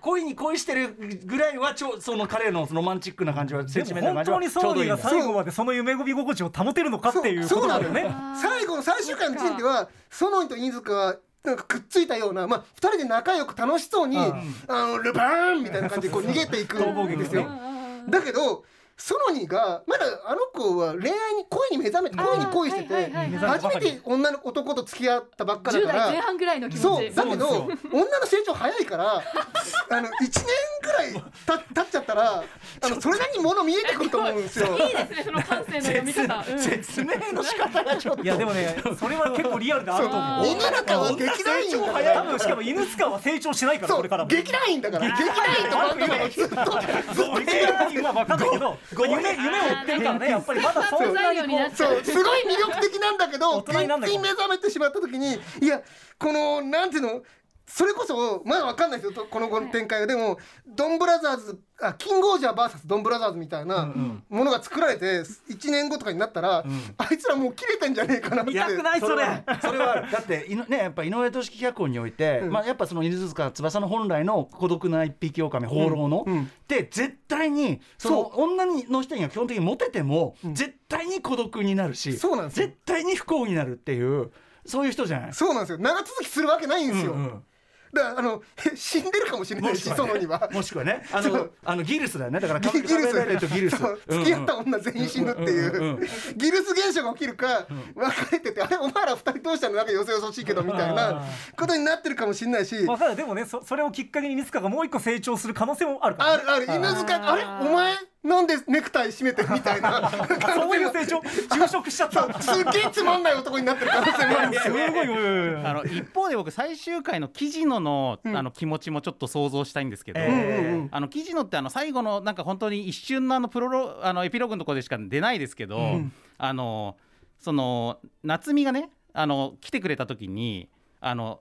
恋に恋してるぐらいはちょその彼のロマンチックな感じはセンチメンタルな感じは本当にソニーがちょうど最後までその夢見心地を保てるのかっていうそう。ことだよね。最後の最終回の時点では園と犬塚はなんかくっついたような、まあ、2人で仲良く楽しそうに、あのルバーンみたいな感じでこう逃げていく逃亡劇んですよ。だけどソノニがまだあの子は恋愛に恋に目覚めて恋に恋してて初めて女の男と付き合ったばっかだ10から。代前半ぐらいの気持ちそうだけど女の成長早いからあの1年ぐらいた経っちゃったらあのそれなりにもの見えてくると思うんですよ。いいですねその感性の読み方。うん。説明の仕方がちょっと。いやでもねそれは結構リアルであると思う。犬中は劇団員だから。多分しかも犬塚は成長しないからこれから。も劇団員だから。劇団員とバンドマずっとずっと劇団員は分かんないけど夢夢を追ってるからねやっぱりまだそんなにそうすごい魅力的なんだけど大人になんだけど一気に目覚めてしまった時にいやこのなんていうのそれこそまだわかんないですよ。とこの後の展開が。でもドンブラザーズあキングオージャー VS ドンブラザーズみたいなものが作られて1年後とかになったら、あいつらもう切れてんじゃねえかなって。見たくないそれ。はそれは だっていのねやっぱ井上俊樹脚本において、まあやっぱその犬塚翼の本来の孤独な一匹狼放浪の、うん。うん。で絶対にその女にの人には基本的にモテても、絶対に孤独になるしそうなんですよ。絶対に不幸になるっていうそういう人じゃない？そうなんですよ。長続きするわけないんですよ、うんうんだからあの 死んでるかもしれないしそのには。もしくはねあのあのギルスだよね。だからギギルス。付き合った女全員死ぬっていう,、ギルス現象が起きるか、別れててあれお前ら二人どうしたの？なんかよそよそしいけどみたいなことになってるかもしれないし。分かるでもねそそれをきっかけに犬塚がもう一個成長する可能性もあるからね。あるある。犬塚あれ？お前？なんでネクタイ締めてるみたいな。そういう成長？就職しちゃった？すっげえつまんない男になってる可能性もあるんですよあの一方で僕最終回の記事野の,、あの気持ちもちょっと想像したいんですけど、えうんうんうん。あの記事野ってあの最後のなんか本当に一瞬のあのプロロあのエピローグのところでしか出ないですけど、あのその夏美がねあの来てくれた時にあの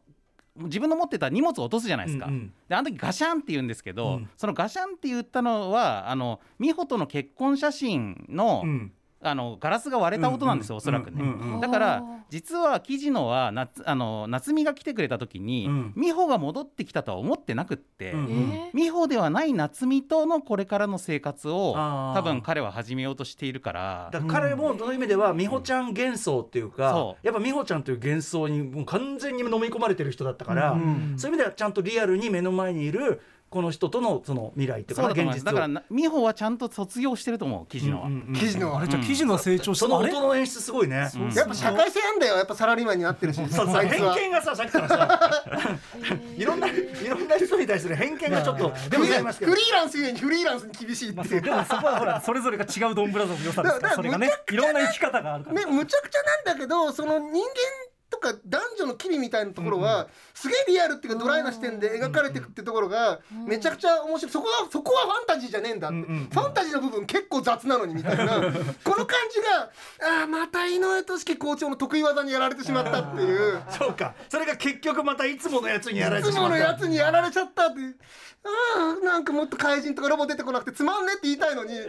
自分の持ってた荷物を落とすじゃないですか。うんうん。であの時ガシャンって言うんですけど、うん。そのガシャンって言ったのはあの美穂との結婚写真の、うんあのガラスが割れた音なんですよ、おそらくね、うんうんうんだから実は木地のは夏あの夏美が来てくれた時に、うん。美穂が戻ってきたとは思ってなくって、うんえ美穂ではない夏美とのこれからの生活を多分彼は始めようとしているから。だから彼もそういう意味では美穂ちゃん幻想っていうか、そやっぱ美穂ちゃんという幻想にもう完全に飲み込まれてる人だったから、ん。そういう意味ではちゃんとリアルに目の前にいるこの人とのその未来っていうかそうだと思います。な現実を。だからな美穂はちゃんと卒業してると思う木地の。は、うんうんうん。記事のあれじゃあ記事の成長しその音の演出すごいね、うん。やっぱ社会性あんだよ。やっぱサラリーマンになってるし偏見がささっきからさいろんないろんな人に対する偏見がちょっとでもございますけど。フリーランスゆえにフリーランスに厳しいってまあ、いうそうでもそこはほらそれぞれが違うドンブラザーズの良さですかだかららそれがねいろんな生き方があるから、ねむちゃくちゃなんだけどその人間とか男女の機微みたいなところは、すげえリアルっていうかドライな視点で描かれていくってところがめちゃくちゃ面白い。そこはそこはファンタジーじゃねえんだって、ファンタジーの部分結構雑なのにみたいな。この感じがああまた井上俊樹校長の得意技にやられてしまったっていう。そうか。それが結局またいつものやつにやられいつものてしまった。やつにやられちゃったってああなんかもっと怪人とかロボ出てこなくてつまんねって言いたいのに面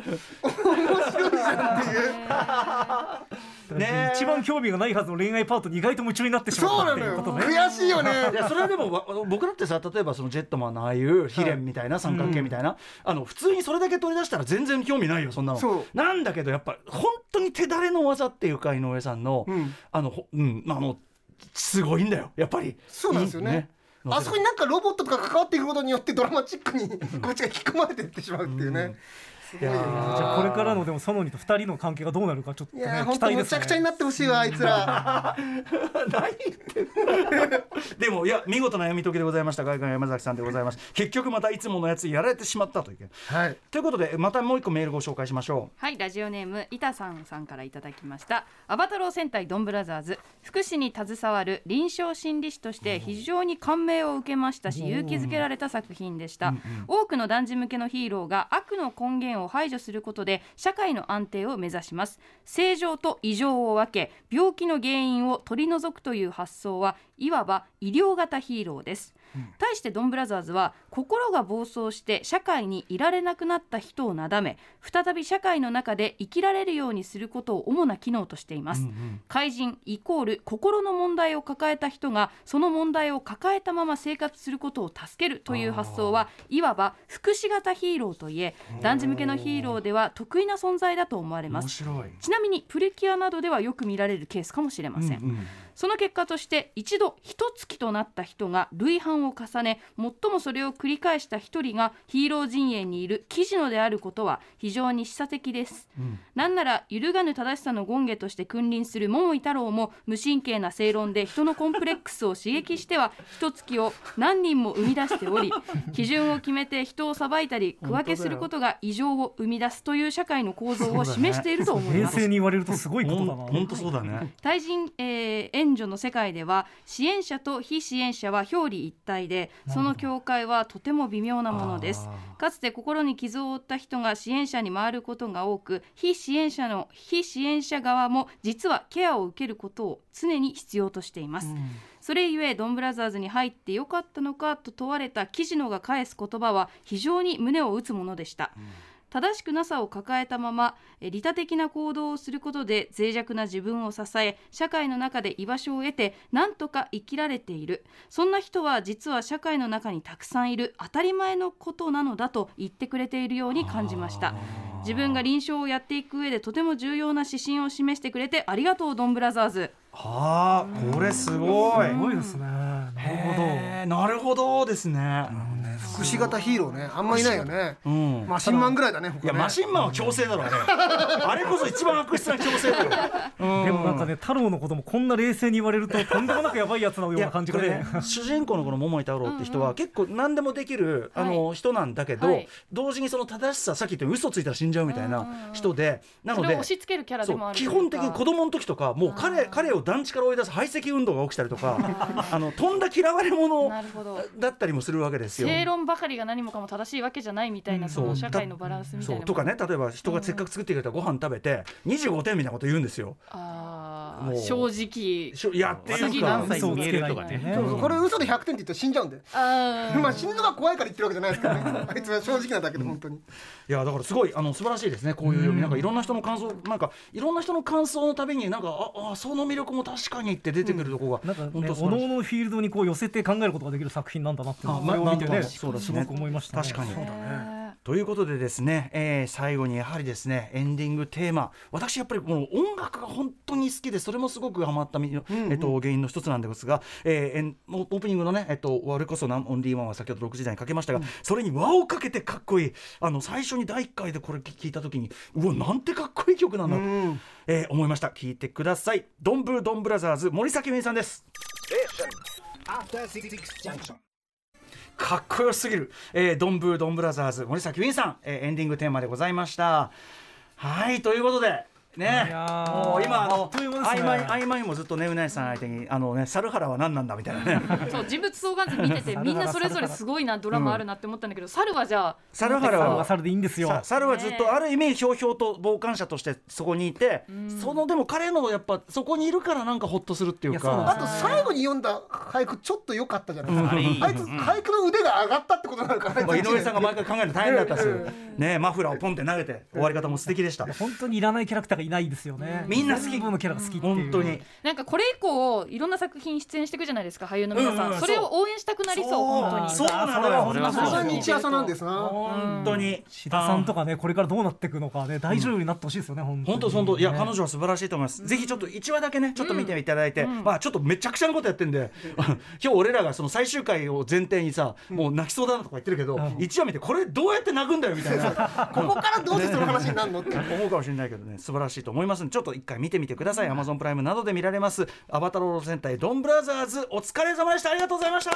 白いじゃんっていう。ねえ。一番興味がないはずの恋愛パートに意外と夢中になってしまったそうなのよ。っていうことね。悔しいよね。いやそれはでもわ僕だってさ例えばそのジェットマンのああいうヒレンみたいな三角形みたいな、あの普通にそれだけ取り出したら全然興味ないよそんなの。そう。なんだけどやっぱ本当に手だれの技っていうか井上さんの、うん。あのほうんまああのすごいんだよやっぱり。そうなんですよね。いいあそこになんかロボットとか関わっていくことによってドラマチックに こっちが引き込まれていってしまうっていうね、いやーじゃあこれからのでもソノニと二人の関係がどうなるかちょっとねいやー期本当むち待ですね。ゃくちゃになってほしいわあいつら。何言ってんの？でもいや見事な読み解きでございました外観山崎さんでございます。結局またいつものやつやられてしまったというはい。ということでまたもう一個メールご紹介しましょはいラジオネーム板さんさんからいただきました。アバタロー戦隊ドンブラザーズ。福祉に携わる臨床心理士として非常に感銘を受けましたし勇気づけられた作品でした、多くの男児向けのヒーローが悪の根源をを排除することで社会の安定を目指します。正常と異常を分け病気の原因を取り除くという発想はいわば医療型ヒーローです。対してドンブラザーズは心が暴走して社会にいられなくなった人をなだめ再び社会の中で生きられるようにすることを主な機能としています、怪人イコール心の問題を抱えた人がその問題を抱えたまま生活することを助けるという発想はいわば福祉型ヒーローといえ男児向けのヒーローでは得意な存在だと思われます。ちなみにプリキュアなどではよく見られるケースかもしれません、うんうんその結果として一度一月となった人が類反を重ね最もそれを繰り返した一人がヒーロー陣営にいる記事のであることは非常に示唆的です、なんなら揺るがぬ正しさの権下として君臨する桃井太郎も無神経な正論で人のコンプレックスを刺激しては一月を何人も生み出しており 基準を決めて人を裁いたり区分けすることが異常を生み出すという社会の構造を示していると思い冷ます。静に言われるとすごいことだな。本当そうだね。対人、えー援助の世界では支援者と非支援者は表裏一体でその境界はとても微妙なものです。かつて心に傷を負った人が支援者に回ることが多く非支援者の非支援者側も実はケアを受けることを常に必要としています、それゆえドンブラザーズに入ってよかったのかと問われた記事のが返す言葉は非常に胸を打つものでした、正しくなさを抱えたままえ利他的な行動をすることで脆弱な自分を支え社会の中で居場所を得てなんとか生きられている。そんな人は実は社会の中にたくさんいる。当たり前のことなのだと言ってくれているように感じました。自分が臨床をやっていく上でとても重要な指針を示してくれてありがとうドンブラザーズはあこれすごい。すごいですね。なるほど。なるほどですね。福祉型ヒーローね。あんまいないよね。うん。マシンマンぐらいだねいやマシンマンは強制だろあれ。あれこそ一番悪質な強制だよでもなんかね太郎のこともこんな冷静に言われるととんでもなくやばいやつのような感じが主人公のこの桃井太郎って人は結構何でもできるあの人なんだけど、はい。同時にその正しささっき言った嘘ついたら死んじゃうみたいな人でなので押し付けるキャラそでもあるう基本的に子供の時とかもう彼彼を団地から追い出す排斥運動が起きたりとか あのとんだ嫌われ者だったりもするわけですよ。正論ばかりが何もかも正しいわけじゃないみたいな、その社会のバランスみたいなそう。とかね例えば人がせっかく作ってくれたご飯食べて25点みたいなこと言うんですよ。あもう。正直。やっていう私か何歳に見えるとかね。そうそうこれ嘘で100点って言ったら死んじゃうんで。あー まあ死ぬのが怖いから言ってるわけじゃないですからね。あいつは正直なだけで本当に。いやだからすごいあの素晴らしいですねこういう読みなんかいろんな人の感想なんかいろんな人の感想のたびになんかああその魅力も確かにって出てくるとこが、なん。かね、本当お素晴らしい。のおののフィールドにこう寄せて考えることができる作品なんだなっていうをこれを見てねすねすごく思いましたね。確かに。そうだねねということでですね、えー最後にやはりですねエンディングテーマ。私やっぱりこの音楽が本当に好きでそれもすごくハマったみ、えっと、原因の一つなんですが、えーオープニングのね、えっと、我こそナンオンリーワンは先ほど6時台にかけましたが、それに輪をかけてかっこいい。あの最初に第1回でこれ聞いた時にうわなんてかっこいい曲なんだと、えー思いました。聞いてください。ドンブードンブラザーズ森崎ウィンさんですかっこよすぎる、えー、ドンブードンブラザーズ森崎ウィンさん、えーエンディングテーマでございました。はいということでね。もう今ああのっという間ですね曖昧曖昧もずっとねうなえさん相手にあのね猿原は何なんだみたいなね。そう人物相関図見ててみんなそれぞれすごいなドラマあるなって思ったんだけど、猿はじゃあ猿原は猿でいいんですよ。さ猿はずっとある意味ひょうひょうと傍観者としてそこにいて、そのでも彼のやっぱそこにいるからなんかほっとするっていうか。あと最後に読んだ俳句ちょっと良かったじゃないですか、あれいいあいつ俳句の腕が上がったってことなのかな、まあ井上さんが毎回考えるの大変だったですうん。ねマフラーをポンって投げて終わり方も素敵でした。本当にいらないキャラクターがいないですよね。みんな好き。のキャラが好き。っていう。本当に。なんかこれ以降いろんな作品出演していくじゃないですか俳優の皆さん、うんうん。それを応援したくなりそうそう。本当に。そうなのよ。それ日朝なんですな。本当に。志田さんとかねこれからどうなっていくのかね大女優になってほしいですよね本当に。本当本当。いやね。彼女は素晴らしいと思います、ぜひちょっと1話だけねちょっと見ていただいて、まあちょっとめちゃくちゃなことやってんで 今日俺らがその最終回を前提にさもう泣きそうだなとか言ってるけど、1話見てこれどうやって泣くんだよみたいな。ここからどうしてその話になるのって。思うかもしれないけどね。素晴らしいと思いますちょっと一回見てみてください。Amazon プライムなどで見られます。アバタロー戦隊ドンブラザーズお疲れ様でした。ありがとうございました。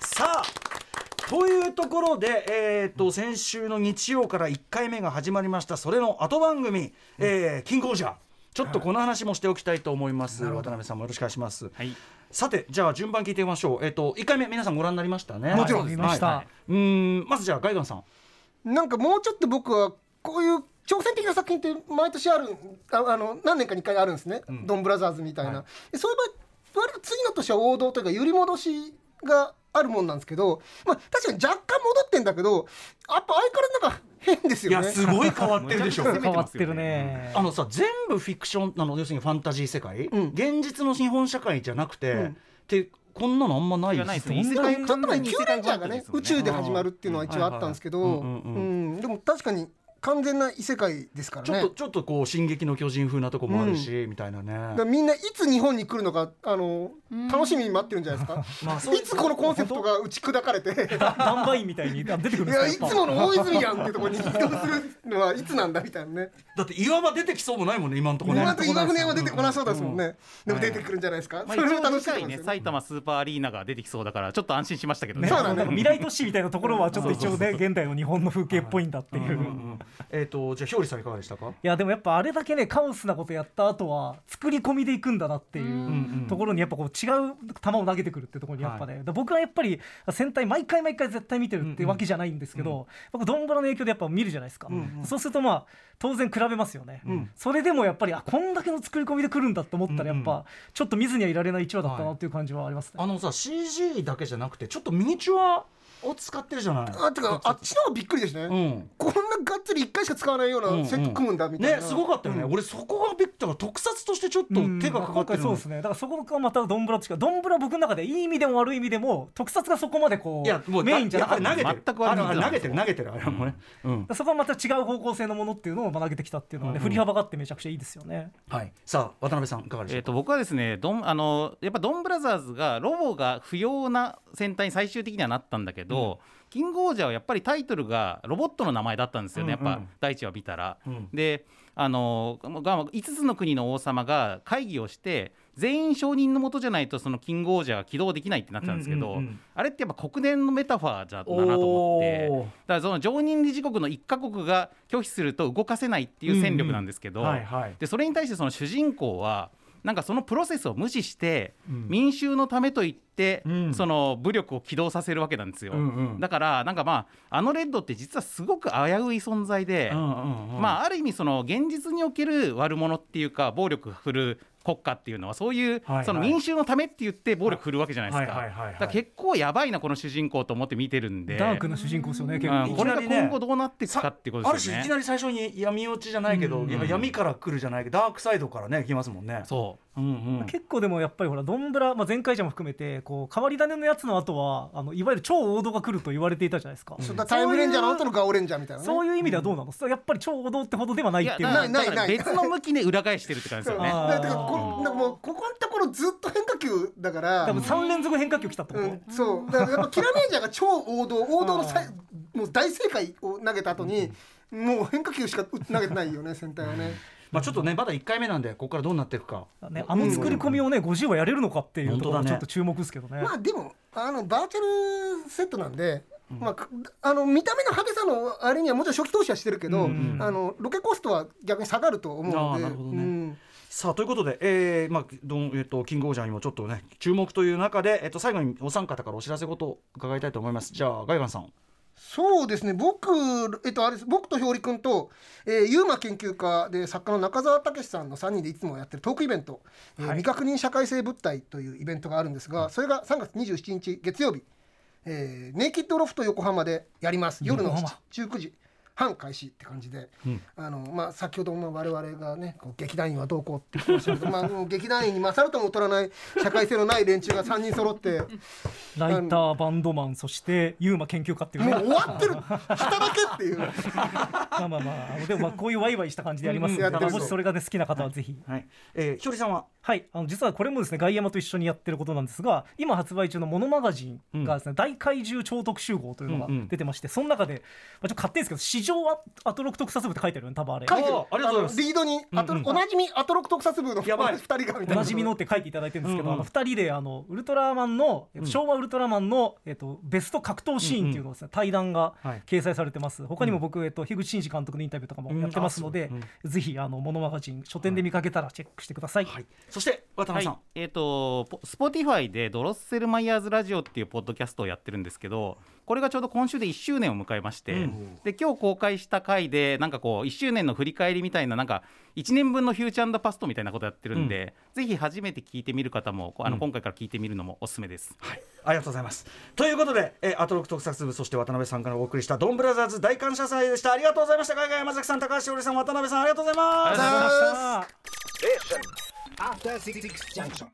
さあというところで、えー、と先週の日曜から1回目が始まりましたそれの後番組「えーキングオージャー」ちょっとこの話もしておきたいと思います、渡辺さんもよろしくお願いします、はい。さてじゃあ順番聞いてみましょう。えっ、と1回目皆さんご覧になりましたね。もちろん見ましたはい。うーんまずじゃあガイガンさん。なんかもうちょっと僕はこういう挑戦的な作品って毎年あるああの何年かに1回あるんですね、ドンブラザーズみたいな、はでそういう場合割と次の年は王道というか揺り戻しがあるもんなんですけど、まあ、確かに若干戻ってんだけどやっぱ相変わらずなんか変ですいよね。やすごい変わってるでしょ。めちゃくちゃ変わってるね。あのさ全部フィクションなの要するにファンタジー世界、うん。現実の日本社会じゃなくて、うん。でこんなのあんまないですね。ちょっと前にキューレンジャーがね宇宙で始まるっていうのは一応あったんですけど、でも確かに完全な異世界ですからね。ちょっとちょっとこう「進撃の巨人」風なとこもあるし、みたいなねだみんないつ日本に来るのかあの楽しみに待ってるんじゃないですか？ま あいつこのコンセプトが打ち砕かれて。ダンバインみたいにあ 出てくるんいですか？やっぱやいつもの大泉やんってところに移動するのはいつなんだみたいなね。だって岩場出てきそうもないもんね今のところね今と岩船は出てこなそうですもんね。でも出てくるんじゃないですか？まあ、それを一応楽しみに次回ね埼玉スーパーアリーナが出てきそうだからちょっと安心しましたけどねね、そうだねなんか未来都市みたいなところはちょっと一応ね現代の日本の風景っぽいんだっていう。えっ、とじゃあひょうりさんいかがでしたか？いやでもやっぱあれだけねカオスなことやった後は作り込みでいくんだなっていうところにやっぱこう違う球を投げてくるってところにやっぱね、僕はやっぱり戦隊毎回毎回絶対見てるってわけじゃないんですけど、僕ドンブラの影響でやっぱ見るじゃないですか、そうするとまあ当然比べますよね、それでもやっぱりあこんだけの作り込みで来るんだって思ったらやっぱちょっと見ずにはいられない一話だったなっていう感じはありますね。あのさ CG だけじゃなくてちょっとミニチュアを使ってるじゃない。あてかあっちの方がびっくりですね。うん。こんながっつり一回しか使わないようなセット組むんだみたいな。ねすごかったよね、俺そこがびっくりだから特撮としてちょっと手がかかってる。そうですねだからそこがまたドンブラと違うドンブラ僕の中でいい意味でも悪い意味でも特撮がそこまでこういやもうメインじゃなかった。いやあれ投げてる。全く投げてる投げてる。あれもね、うん。そこはまた違う方向性のものっていうのを学げてきたっていうのはね、振り幅があってめちゃくちゃいいですよね。はい、さあ渡辺さんいかがでしょうか、えー、と僕はですねドンあのやっぱドンブラザーズがロボが不要な戦隊に最終的にはなったんだけど、キングオージャーはやっぱりタイトルがロボットの名前だったんですよね、やっぱ第一話見たら。うん。であのが5つの国の王様が会議をして全員承認のもとじゃないとそのキングオージャーが起動できないってなってたんですけど、あれってやっぱ国連のメタファーじゃだなと思って。だからその常任理事国の1カ国が拒否すると動かせないっていう戦力なんですけど、でそれに対してその主人公はなんかそのプロセスを無視して、うん。民衆のためと言って、うん。その武力を起動させるわけなんですよ、うんうん。だからなんかまああのレッドって実はすごく危うい存在で、うんうんうん。まあある意味その現実における悪者っていうか暴力振る国家っていうのはそういう、その民衆のためって言って暴力振るわけじゃないですか,、だ結構やばいなこの主人公と思って見てるんで。ダークな主人公ですよね結うん。構これが今後どうなっていくかってことあるですよね。種いきなり最初に闇落ちじゃないけど、うん。闇から来るじゃないけどダークサイドからね来ますもんね。そううんうん。結構でもやっぱりほらドンブラ、まあ、前回じゃも含めてこう変わり種のやつの後はあのいわゆる超王道が来ると言われていたじゃないですか、そうだタイムレンジャーの後のガオレンジャーみたいなねそういう意味ではどうなの、それやっぱり超王道ってほどではないいっていう。ないない別の向きで裏返してるって感じですよね。だからこここのところずっと変化球だから多分3連続変化球来たってこと、うん、そう。だからやっぱキラメージャーが超王道王道のさいもう大正解を投げた後にもう変化球しか投げてないよね戦隊はね。まあちょっとねまだ1回目なんでここからどうなっていくか。ね、あの作り込みをね50話やれるのかっていうところちょっと注目ですけどね。まあでもあのバーチャルセットなんで、まあか、あの見た目の派手さのあれにはもちろん初期投資はしてるけど、うんあのロケコストは逆に下がると思うのでなるほどねうんさあということで、えーまあどんえっとキングオージャーにもちょっとね注目という中で、えっと最後にお三方からお知らせことを伺いたいと思います。じゃあガイガンさん。そうですね。僕,、えっと、あれです。僕とひょうりくんと、えー、ユーマ研究家で作家の中澤武さんの3人でいつもやってるトークイベント「えー未確認社会性物体」というイベントがあるんですがそれが3月27日月曜日、えーネイキッドロフト横浜でやります。夜の横浜。19時半開始って感じで、あのまあ、先ほども我々がねこう劇団員はどうこうって言ってましたけど、まあ、もう劇団員に勝るとも劣らない社会性のない連中が3人揃って ライターバンドマンそしてユーマ研究家っていうね。もう終わってる。働けっていう。まあまあまあでもまあこういうワイワイした感じでやります。ので、うん。もしそれがね好きな方はぜひ。はい。えー、ひょりさんは？はい、あの実はこれもですね外山と一緒にやってることなんですが今発売中の「モノマガジン」がですね、大怪獣超特集号というのがうんうん。出てまして、その中で、まあ、ちょっと勝手にですけど「誌上アトロク特撮部」って書いてあるよね多分あれ。書いてる。あありがとうございます。のリードにあと、おなじみアトロク特撮部のやばい。2人がみたいなおなじみのって書いていただいてるんですけど、うんうん。あの2人であのウルトラマンの、えっと昭和ウルトラマンの、えっと、ベスト格闘シーンっていうのをね、対談がはい。掲載されてます。他にも僕、えっと、樋口真嗣監督のインタビューとかもやってますので、うん。ぜひあのモノマガジン書店で見かけたらチェックしてください、はい。そして渡辺さん。はい、えっ、とスポティファイでドロッセルマイヤーズラジオっていうポッドキャストをやってるんですけどこれがちょうど今週で1周年を迎えまして、うんで今日公開した回でなんかこう1周年の振り返りみたいななんか1年分のフューチャーパストみたいなことやってるんで、ぜひ初めて聞いてみる方もあの、うん今回から聞いてみるのもおすすめです。はい、ありがとうございます。ということで、えー、アトロク特撮部そして渡辺さんからお送りしたドンブラザーズ大感謝祭でした。ありがとうございました。ガイガイ山崎さん、高橋しおりさん、渡辺さん、ありがとうございます。ありがとうございました